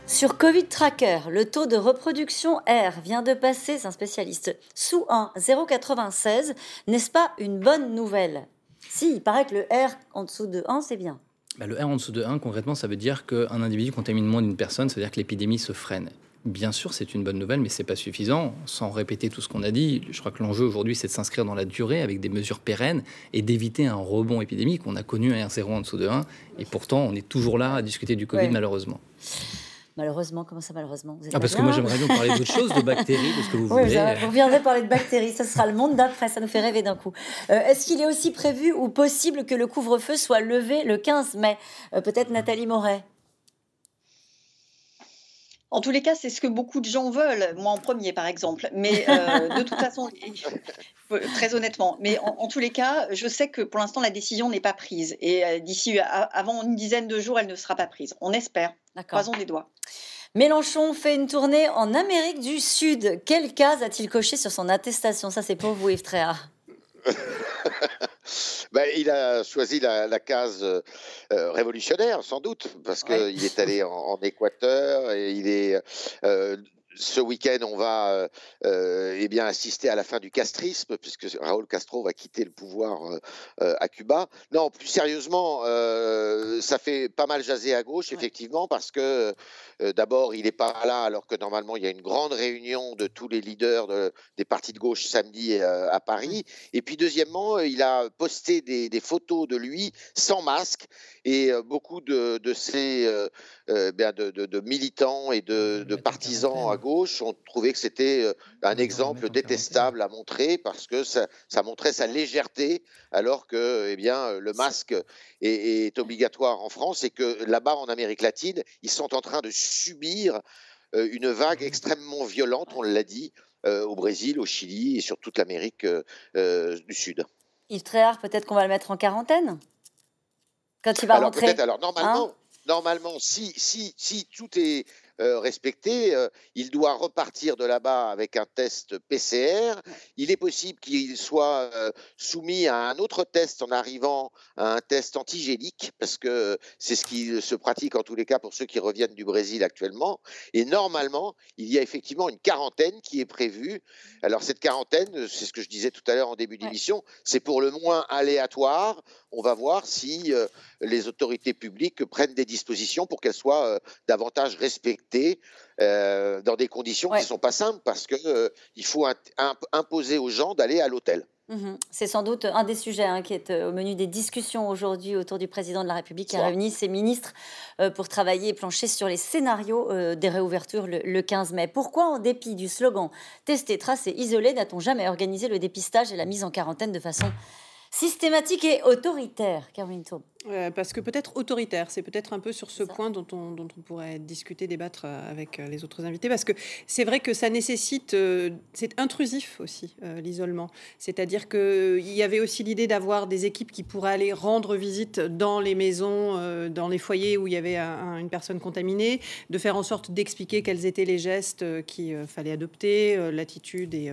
Sur Covid Tracker, le taux de reproduction R vient de passer, c'est un spécialiste, sous 1, 0,96. N'est-ce pas une bonne nouvelle? Si, il paraît que le R en dessous de 1, c'est bien. Bah, le R en dessous de 1, concrètement, ça veut dire qu'un individu contamine moins d'une personne, ça veut dire que l'épidémie se freine. Bien sûr, c'est une bonne nouvelle, mais c'est pas suffisant. Sans répéter tout ce qu'on a dit, je crois que l'enjeu aujourd'hui, c'est de s'inscrire dans la durée avec des mesures pérennes et d'éviter un rebond épidémique. On a connu un R0 en dessous de 1, et pourtant, on est toujours là à discuter du Covid, malheureusement. Malheureusement, comment ça malheureusement? Ah, Parce que moi j'aimerais bien parler d'autre chose, de bactéries, de ce que vous oui, voulez. Vous viendrez parler de bactéries, ça sera le monde d'après, ça nous fait rêver d'un coup. Euh, est-ce qu'il est aussi prévu ou possible que le couvre-feu soit levé le 15 mai? Euh, Peut-être Nathalie Moret en tous les cas, c'est ce que beaucoup de gens veulent, moi en premier par exemple. Mais euh, de toute façon, très honnêtement, mais en, tous les cas, je sais que pour l'instant la décision n'est pas prise et d'ici avant une dizaine de jours, elle ne sera pas prise. On espère. Croisons les doigts. Mélenchon fait une tournée en Amérique du Sud. Quelle case a-t-il coché sur son attestation? Ça, c'est pour vous, Yves Tréhard. Ben, il a choisi la, case euh, révolutionnaire, sans doute, parce qu'il est allé en, Équateur et il est euh, ce week-end, on va euh, euh, eh bien assister à la fin du castrisme, puisque Raúl Castro va quitter le pouvoir euh, à Cuba. Non, plus sérieusement, ça fait pas mal jaser à gauche, effectivement, parce que d'abord, il n'est pas là, alors que normalement, il y a une grande réunion de tous les leaders des partis de gauche samedi à Paris. Et puis, deuxièmement, il a posté des, photos de lui sans masque, et beaucoup de, de ces ben, de, militants et de, partisans à gauche ont trouvé que c'était euh, un exemple détestable à montrer parce que ça, montrait sa légèreté alors que eh bien, le masque est, obligatoire en France et que là-bas en Amérique latine, ils sont en train de subir euh, une vague extrêmement violente, on l'a dit, euh, au Brésil, au Chili et sur toute l'Amérique du Sud. Yves Tréhard, peut-être qu'on va le mettre en quarantaine? Quand il va alors, rentrer. Alors normalement, hein? normalement, si, si, si tout est euh, respecté, euh, il doit repartir de là-bas avec un test PCR. Il est possible qu'il soit euh, soumis à un autre test en arrivant à un test antigénique, parce que c'est ce qui se pratique en tous les cas pour ceux qui reviennent du Brésil actuellement. Et normalement, il y a effectivement une quarantaine qui est prévue. Alors cette quarantaine, c'est ce que je disais tout à l'heure en début d'émission, c'est pour le moins aléatoire. On va voir si les autorités publiques prennent des dispositions pour qu'elles soient davantage respectées euh, dans des conditions qui ne sont pas simples parce qu'il euh, faut imposer aux gens d'aller à l'hôtel. Mhm. C'est sans doute un des sujets hein, qui est euh, au menu des discussions aujourd'hui autour du président de la République qui a réuni ses ministres pour travailler et plancher sur les scénarios des réouvertures le, le, 15 mai. Pourquoi, en dépit du slogan tester, tracer, isoler, n'a-t-on jamais organisé le dépistage et la mise en quarantaine de façon systématique et autoritaire, Caroline Tourbe euh, parce que peut-être autoritaire, c'est peut-être un peu sur ce point dont on, dont on pourrait discuter, débattre euh, avec euh, les autres invités, parce que c'est vrai que ça nécessite, c'est intrusif aussi, l'isolement. C'est-à-dire qu'il y avait aussi l'idée d'avoir des équipes qui pourraient aller rendre visite dans les maisons, dans les foyers où il y avait une personne contaminée, de faire en sorte d'expliquer quels étaient les gestes qu'il fallait adopter, l'attitude et,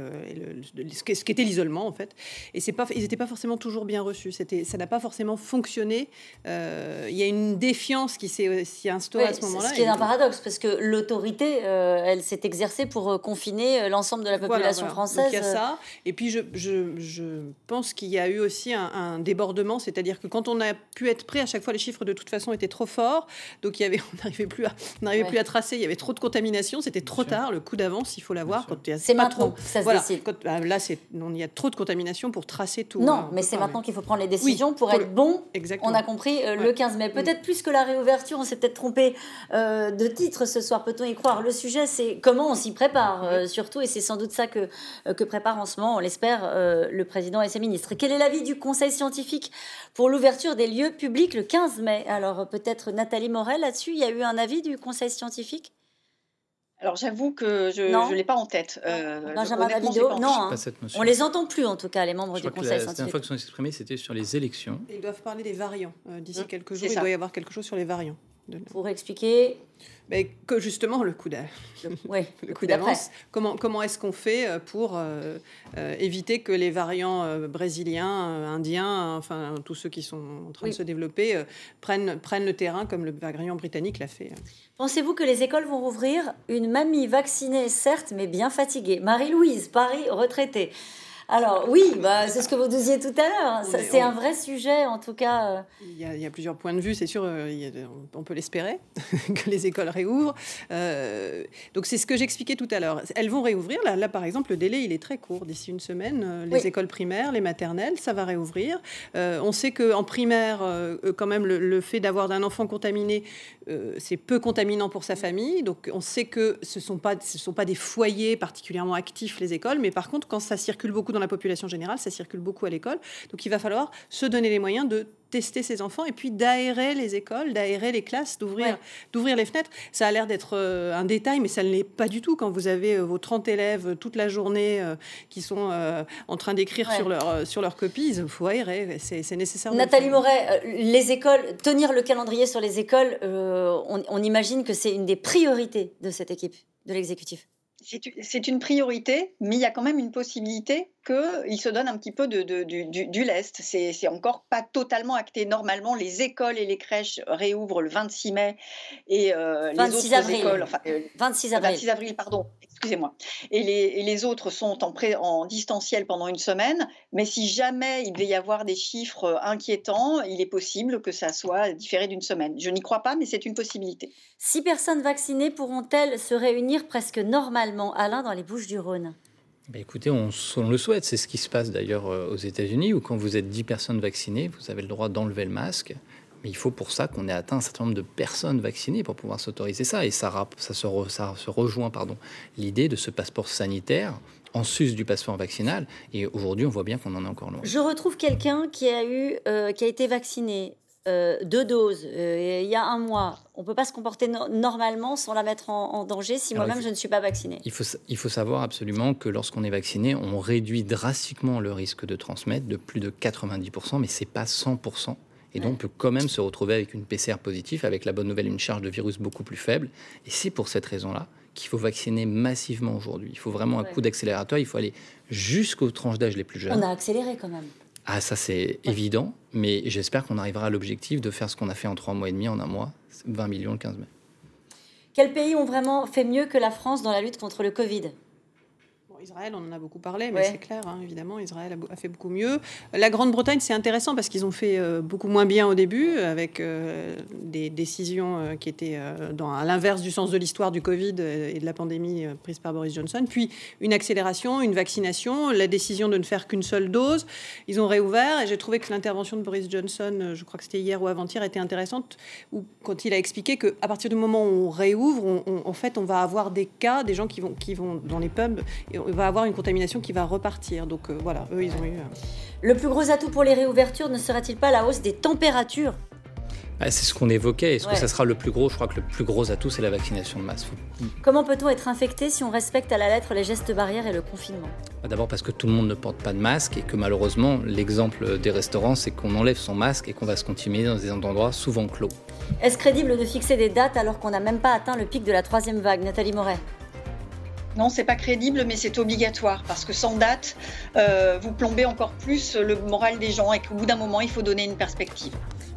ce qu'était l'isolement en fait. Et c'est pas, ils n'étaient pas forcément toujours bien reçus. Ça n'a pas forcément fonctionné euh, il y a une défiance qui s'est instaurée à ce moment-là. Ce qui est un paradoxe, parce que l'autorité, euh, elle s'est exercée pour euh, confiner l'ensemble de la population française. il y a ça. Et puis, je, je, je pense qu'il y a eu aussi un, débordement, c'est-à-dire que quand on a pu être prêt, à chaque fois, les chiffres de toute façon étaient trop forts. Donc, il y avait, on n'arrivait plus, à, on plus à tracer. Il y avait trop de contamination. C'était trop tard. Le coup d'avance, il faut l'avoir. C'est maintenant trop, ça se voilà. Bah, là, il y a trop de contamination pour tracer tout. Non, hein, mais c'est maintenant qu'il faut prendre les décisions pour, être bon. Exactement. On a compris euh, le 15 mai. Peut-être plus que la réouverture, on s'est peut-être trompé euh, de titre ce soir, peut-on y croire? Le sujet, c'est comment on s'y prépare, euh, surtout, et c'est sans doute ça que, que prépare en ce moment, on l'espère, le président et ses ministres. Quel est l'avis du Conseil scientifique pour l'ouverture des lieux publics le 15 mai? Alors peut-être Nathalie Morel là-dessus, il y a eu un avis du Conseil scientifique? Alors j'avoue que je ne l'ai pas en tête. Euh, Benjamin Davido, non. Hein. On les entend plus en tout cas, les membres du Conseil scientifique. La dernière fois qu'ils sont exprimés, c'était sur les élections. Ils doivent parler des variants. Euh, d'ici mmh, quelques jours, il doit y avoir quelque chose sur les variants. Pour expliquer mais que justement le coup d'avance. Comment, comment est-ce qu'on fait euh, pour euh, euh, éviter que les variants brésiliens, indiens, enfin tous ceux qui sont en train de se développer, prennent, prennent le terrain comme le variant britannique l'a fait Pensez-vous que les écoles vont rouvrir? Une mamie vaccinée, certes, mais bien fatiguée. Marie-Louise, Paris, retraitée Alors oui, bah, c'est ce que vous disiez tout à l'heure. C'est un vrai sujet, en tout cas. Euh. Il y, a, il y a plusieurs points de vue, c'est sûr. Euh, on peut l'espérer que les écoles réouvrent. Euh, donc c'est ce que j'expliquais tout à l'heure. Elles vont réouvrir. Là, là, par exemple, le délai il est très court. D'ici une semaine, les écoles primaires, les maternelles, ça va réouvrir. on sait que en primaire, quand même, le, fait d'avoir un enfant contaminé, c'est peu contaminant pour sa famille. Donc on sait que ce sont pas, ce sont pas des foyers particulièrement actifs les écoles, mais par contre, quand ça circule beaucoup dans la population générale, ça circule beaucoup à l'école. Donc il va falloir se donner les moyens de tester ses enfants et puis d'aérer les écoles, d'aérer les classes, d'ouvrir d'ouvrir les fenêtres. Ça a l'air d'être euh, un détail, mais ça ne l'est pas du tout quand vous avez euh, vos 30 élèves euh, toute la journée qui sont en train d'écrire sur, leur, sur leur copie. Il faut aérer, c'est nécessaire. Nathalie Moret, les écoles, tenir le calendrier sur les écoles, on imagine que c'est une des priorités de cette équipe, de l'exécutif c'est une priorité, mais il y a quand même une possibilité qu'il se donne un petit peu de, du, du, lest. C'est encore pas totalement acté. Normalement, les écoles et les crèches réouvrent le 26 mai et euh, les autres avril. écoles. Enfin, 26 euh, avril. 26 avril, pardon excusez-moi. Et les, autres sont en, en distanciel pendant une semaine. Mais si jamais il devait y avoir des chiffres euh, inquiétants, il est possible que ça soit différé d'une semaine. Je n'y crois pas, mais c'est une possibilité. Six personnes vaccinées pourront-elles se réunir presque normalement, Alain, dans les Bouches du Rhône bah, écoutez, on, le souhaite. C'est ce qui se passe d'ailleurs euh, aux États-Unis, où quand vous êtes 10 personnes vaccinées, vous avez le droit d'enlever le masque. Mais il faut pour ça qu'on ait atteint un certain nombre de personnes vaccinées pour pouvoir s'autoriser ça. Et ça, ça, se, ça rejoint pardon, l'idée de ce passeport sanitaire en sus du passeport vaccinal. Et aujourd'hui, on voit bien qu'on en est encore loin. Je retrouve quelqu'un qui a eu, euh, qui a été vacciné euh, deux doses euh, il y a un mois. On ne peut pas se comporter normalement sans la mettre en, danger si moi-même je ne suis pas vacciné. Il faut, il faut savoir absolument que lorsqu'on est vacciné, on réduit drastiquement le risque de transmettre de plus de 90%, mais c'est pas 100%. Et donc, on peut quand même se retrouver avec une PCR positive, avec la bonne nouvelle, une charge de virus beaucoup plus faible. Et c'est pour cette raison-là qu'il faut vacciner massivement aujourd'hui. Il faut vraiment un coup d'accélérateur. Il faut aller jusqu'aux tranches d'âge les plus jeunes. On a accéléré quand même. Ah, ça c'est évident, mais j'espère qu'on arrivera à l'objectif de faire ce qu'on a fait en trois mois et demi, en un mois, 20 millions le 15 mai. Quels pays ont vraiment fait mieux que la France dans la lutte contre le Covid? Israël, on en a beaucoup parlé, mais c'est clair, hein, évidemment, Israël a, fait beaucoup mieux. La Grande-Bretagne, c'est intéressant parce qu'ils ont fait euh, beaucoup moins bien au début, avec euh, des décisions euh, qui étaient dans, à l'inverse du sens de l'histoire du Covid et de la pandémie prise par Boris Johnson. Puis une accélération, une vaccination, la décision de ne faire qu'une seule dose. Ils ont réouvert et j'ai trouvé que l'intervention de Boris Johnson, je crois que c'était hier ou avant-hier, était intéressante, où, quand il a expliqué qu'à partir du moment où on réouvre, en fait, on va avoir des cas, des gens qui vont, qui vont dans les pubs, et va avoir une contamination qui va repartir. Donc euh, voilà, eux, ils ont eu. Euh, Le plus gros atout pour les réouvertures ne serait-il pas la hausse des températures? Bah, c'est ce qu'on évoquait. Est-ce que ça sera le plus gros? Je crois que le plus gros atout, c'est la vaccination de masse. Comment peut-on être infecté si on respecte à la lettre les gestes barrières et le confinement? Bah, D'abord parce que tout le monde ne porte pas de masque et que malheureusement, l'exemple des restaurants, c'est qu'on enlève son masque et qu'on va se continuer dans des endroits souvent clos. Est-ce crédible de fixer des dates alors qu'on n'a même pas atteint le pic de la troisième vague? Nathalie Moret non, c'est pas crédible, mais c'est obligatoire parce que sans date, euh, vous plombez encore plus le moral des gens et qu'au bout d'un moment, il faut donner une perspective.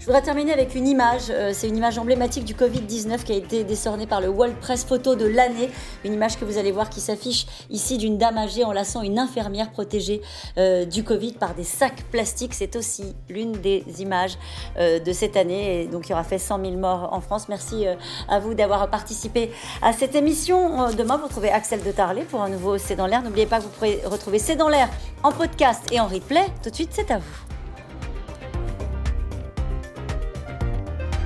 Je voudrais terminer avec une image. Euh, c'est une image emblématique du Covid-19 qui a été décernée par le World Press Photo de l'année. Une image que vous allez voir qui s'affiche ici d'une dame âgée enlaçant une infirmière protégée euh, du Covid par des sacs plastiques. C'est aussi l'une des images euh, de cette année. Et donc, il y aura fait 100 000 morts en France. Merci à vous d'avoir participé à cette émission. Demain, vous retrouvez Axel de Tarlet pour un nouveau C'est dans l'air. N'oubliez pas que vous pourrez retrouver C'est dans l'air en podcast et en replay. Tout de suite, c'est à vous.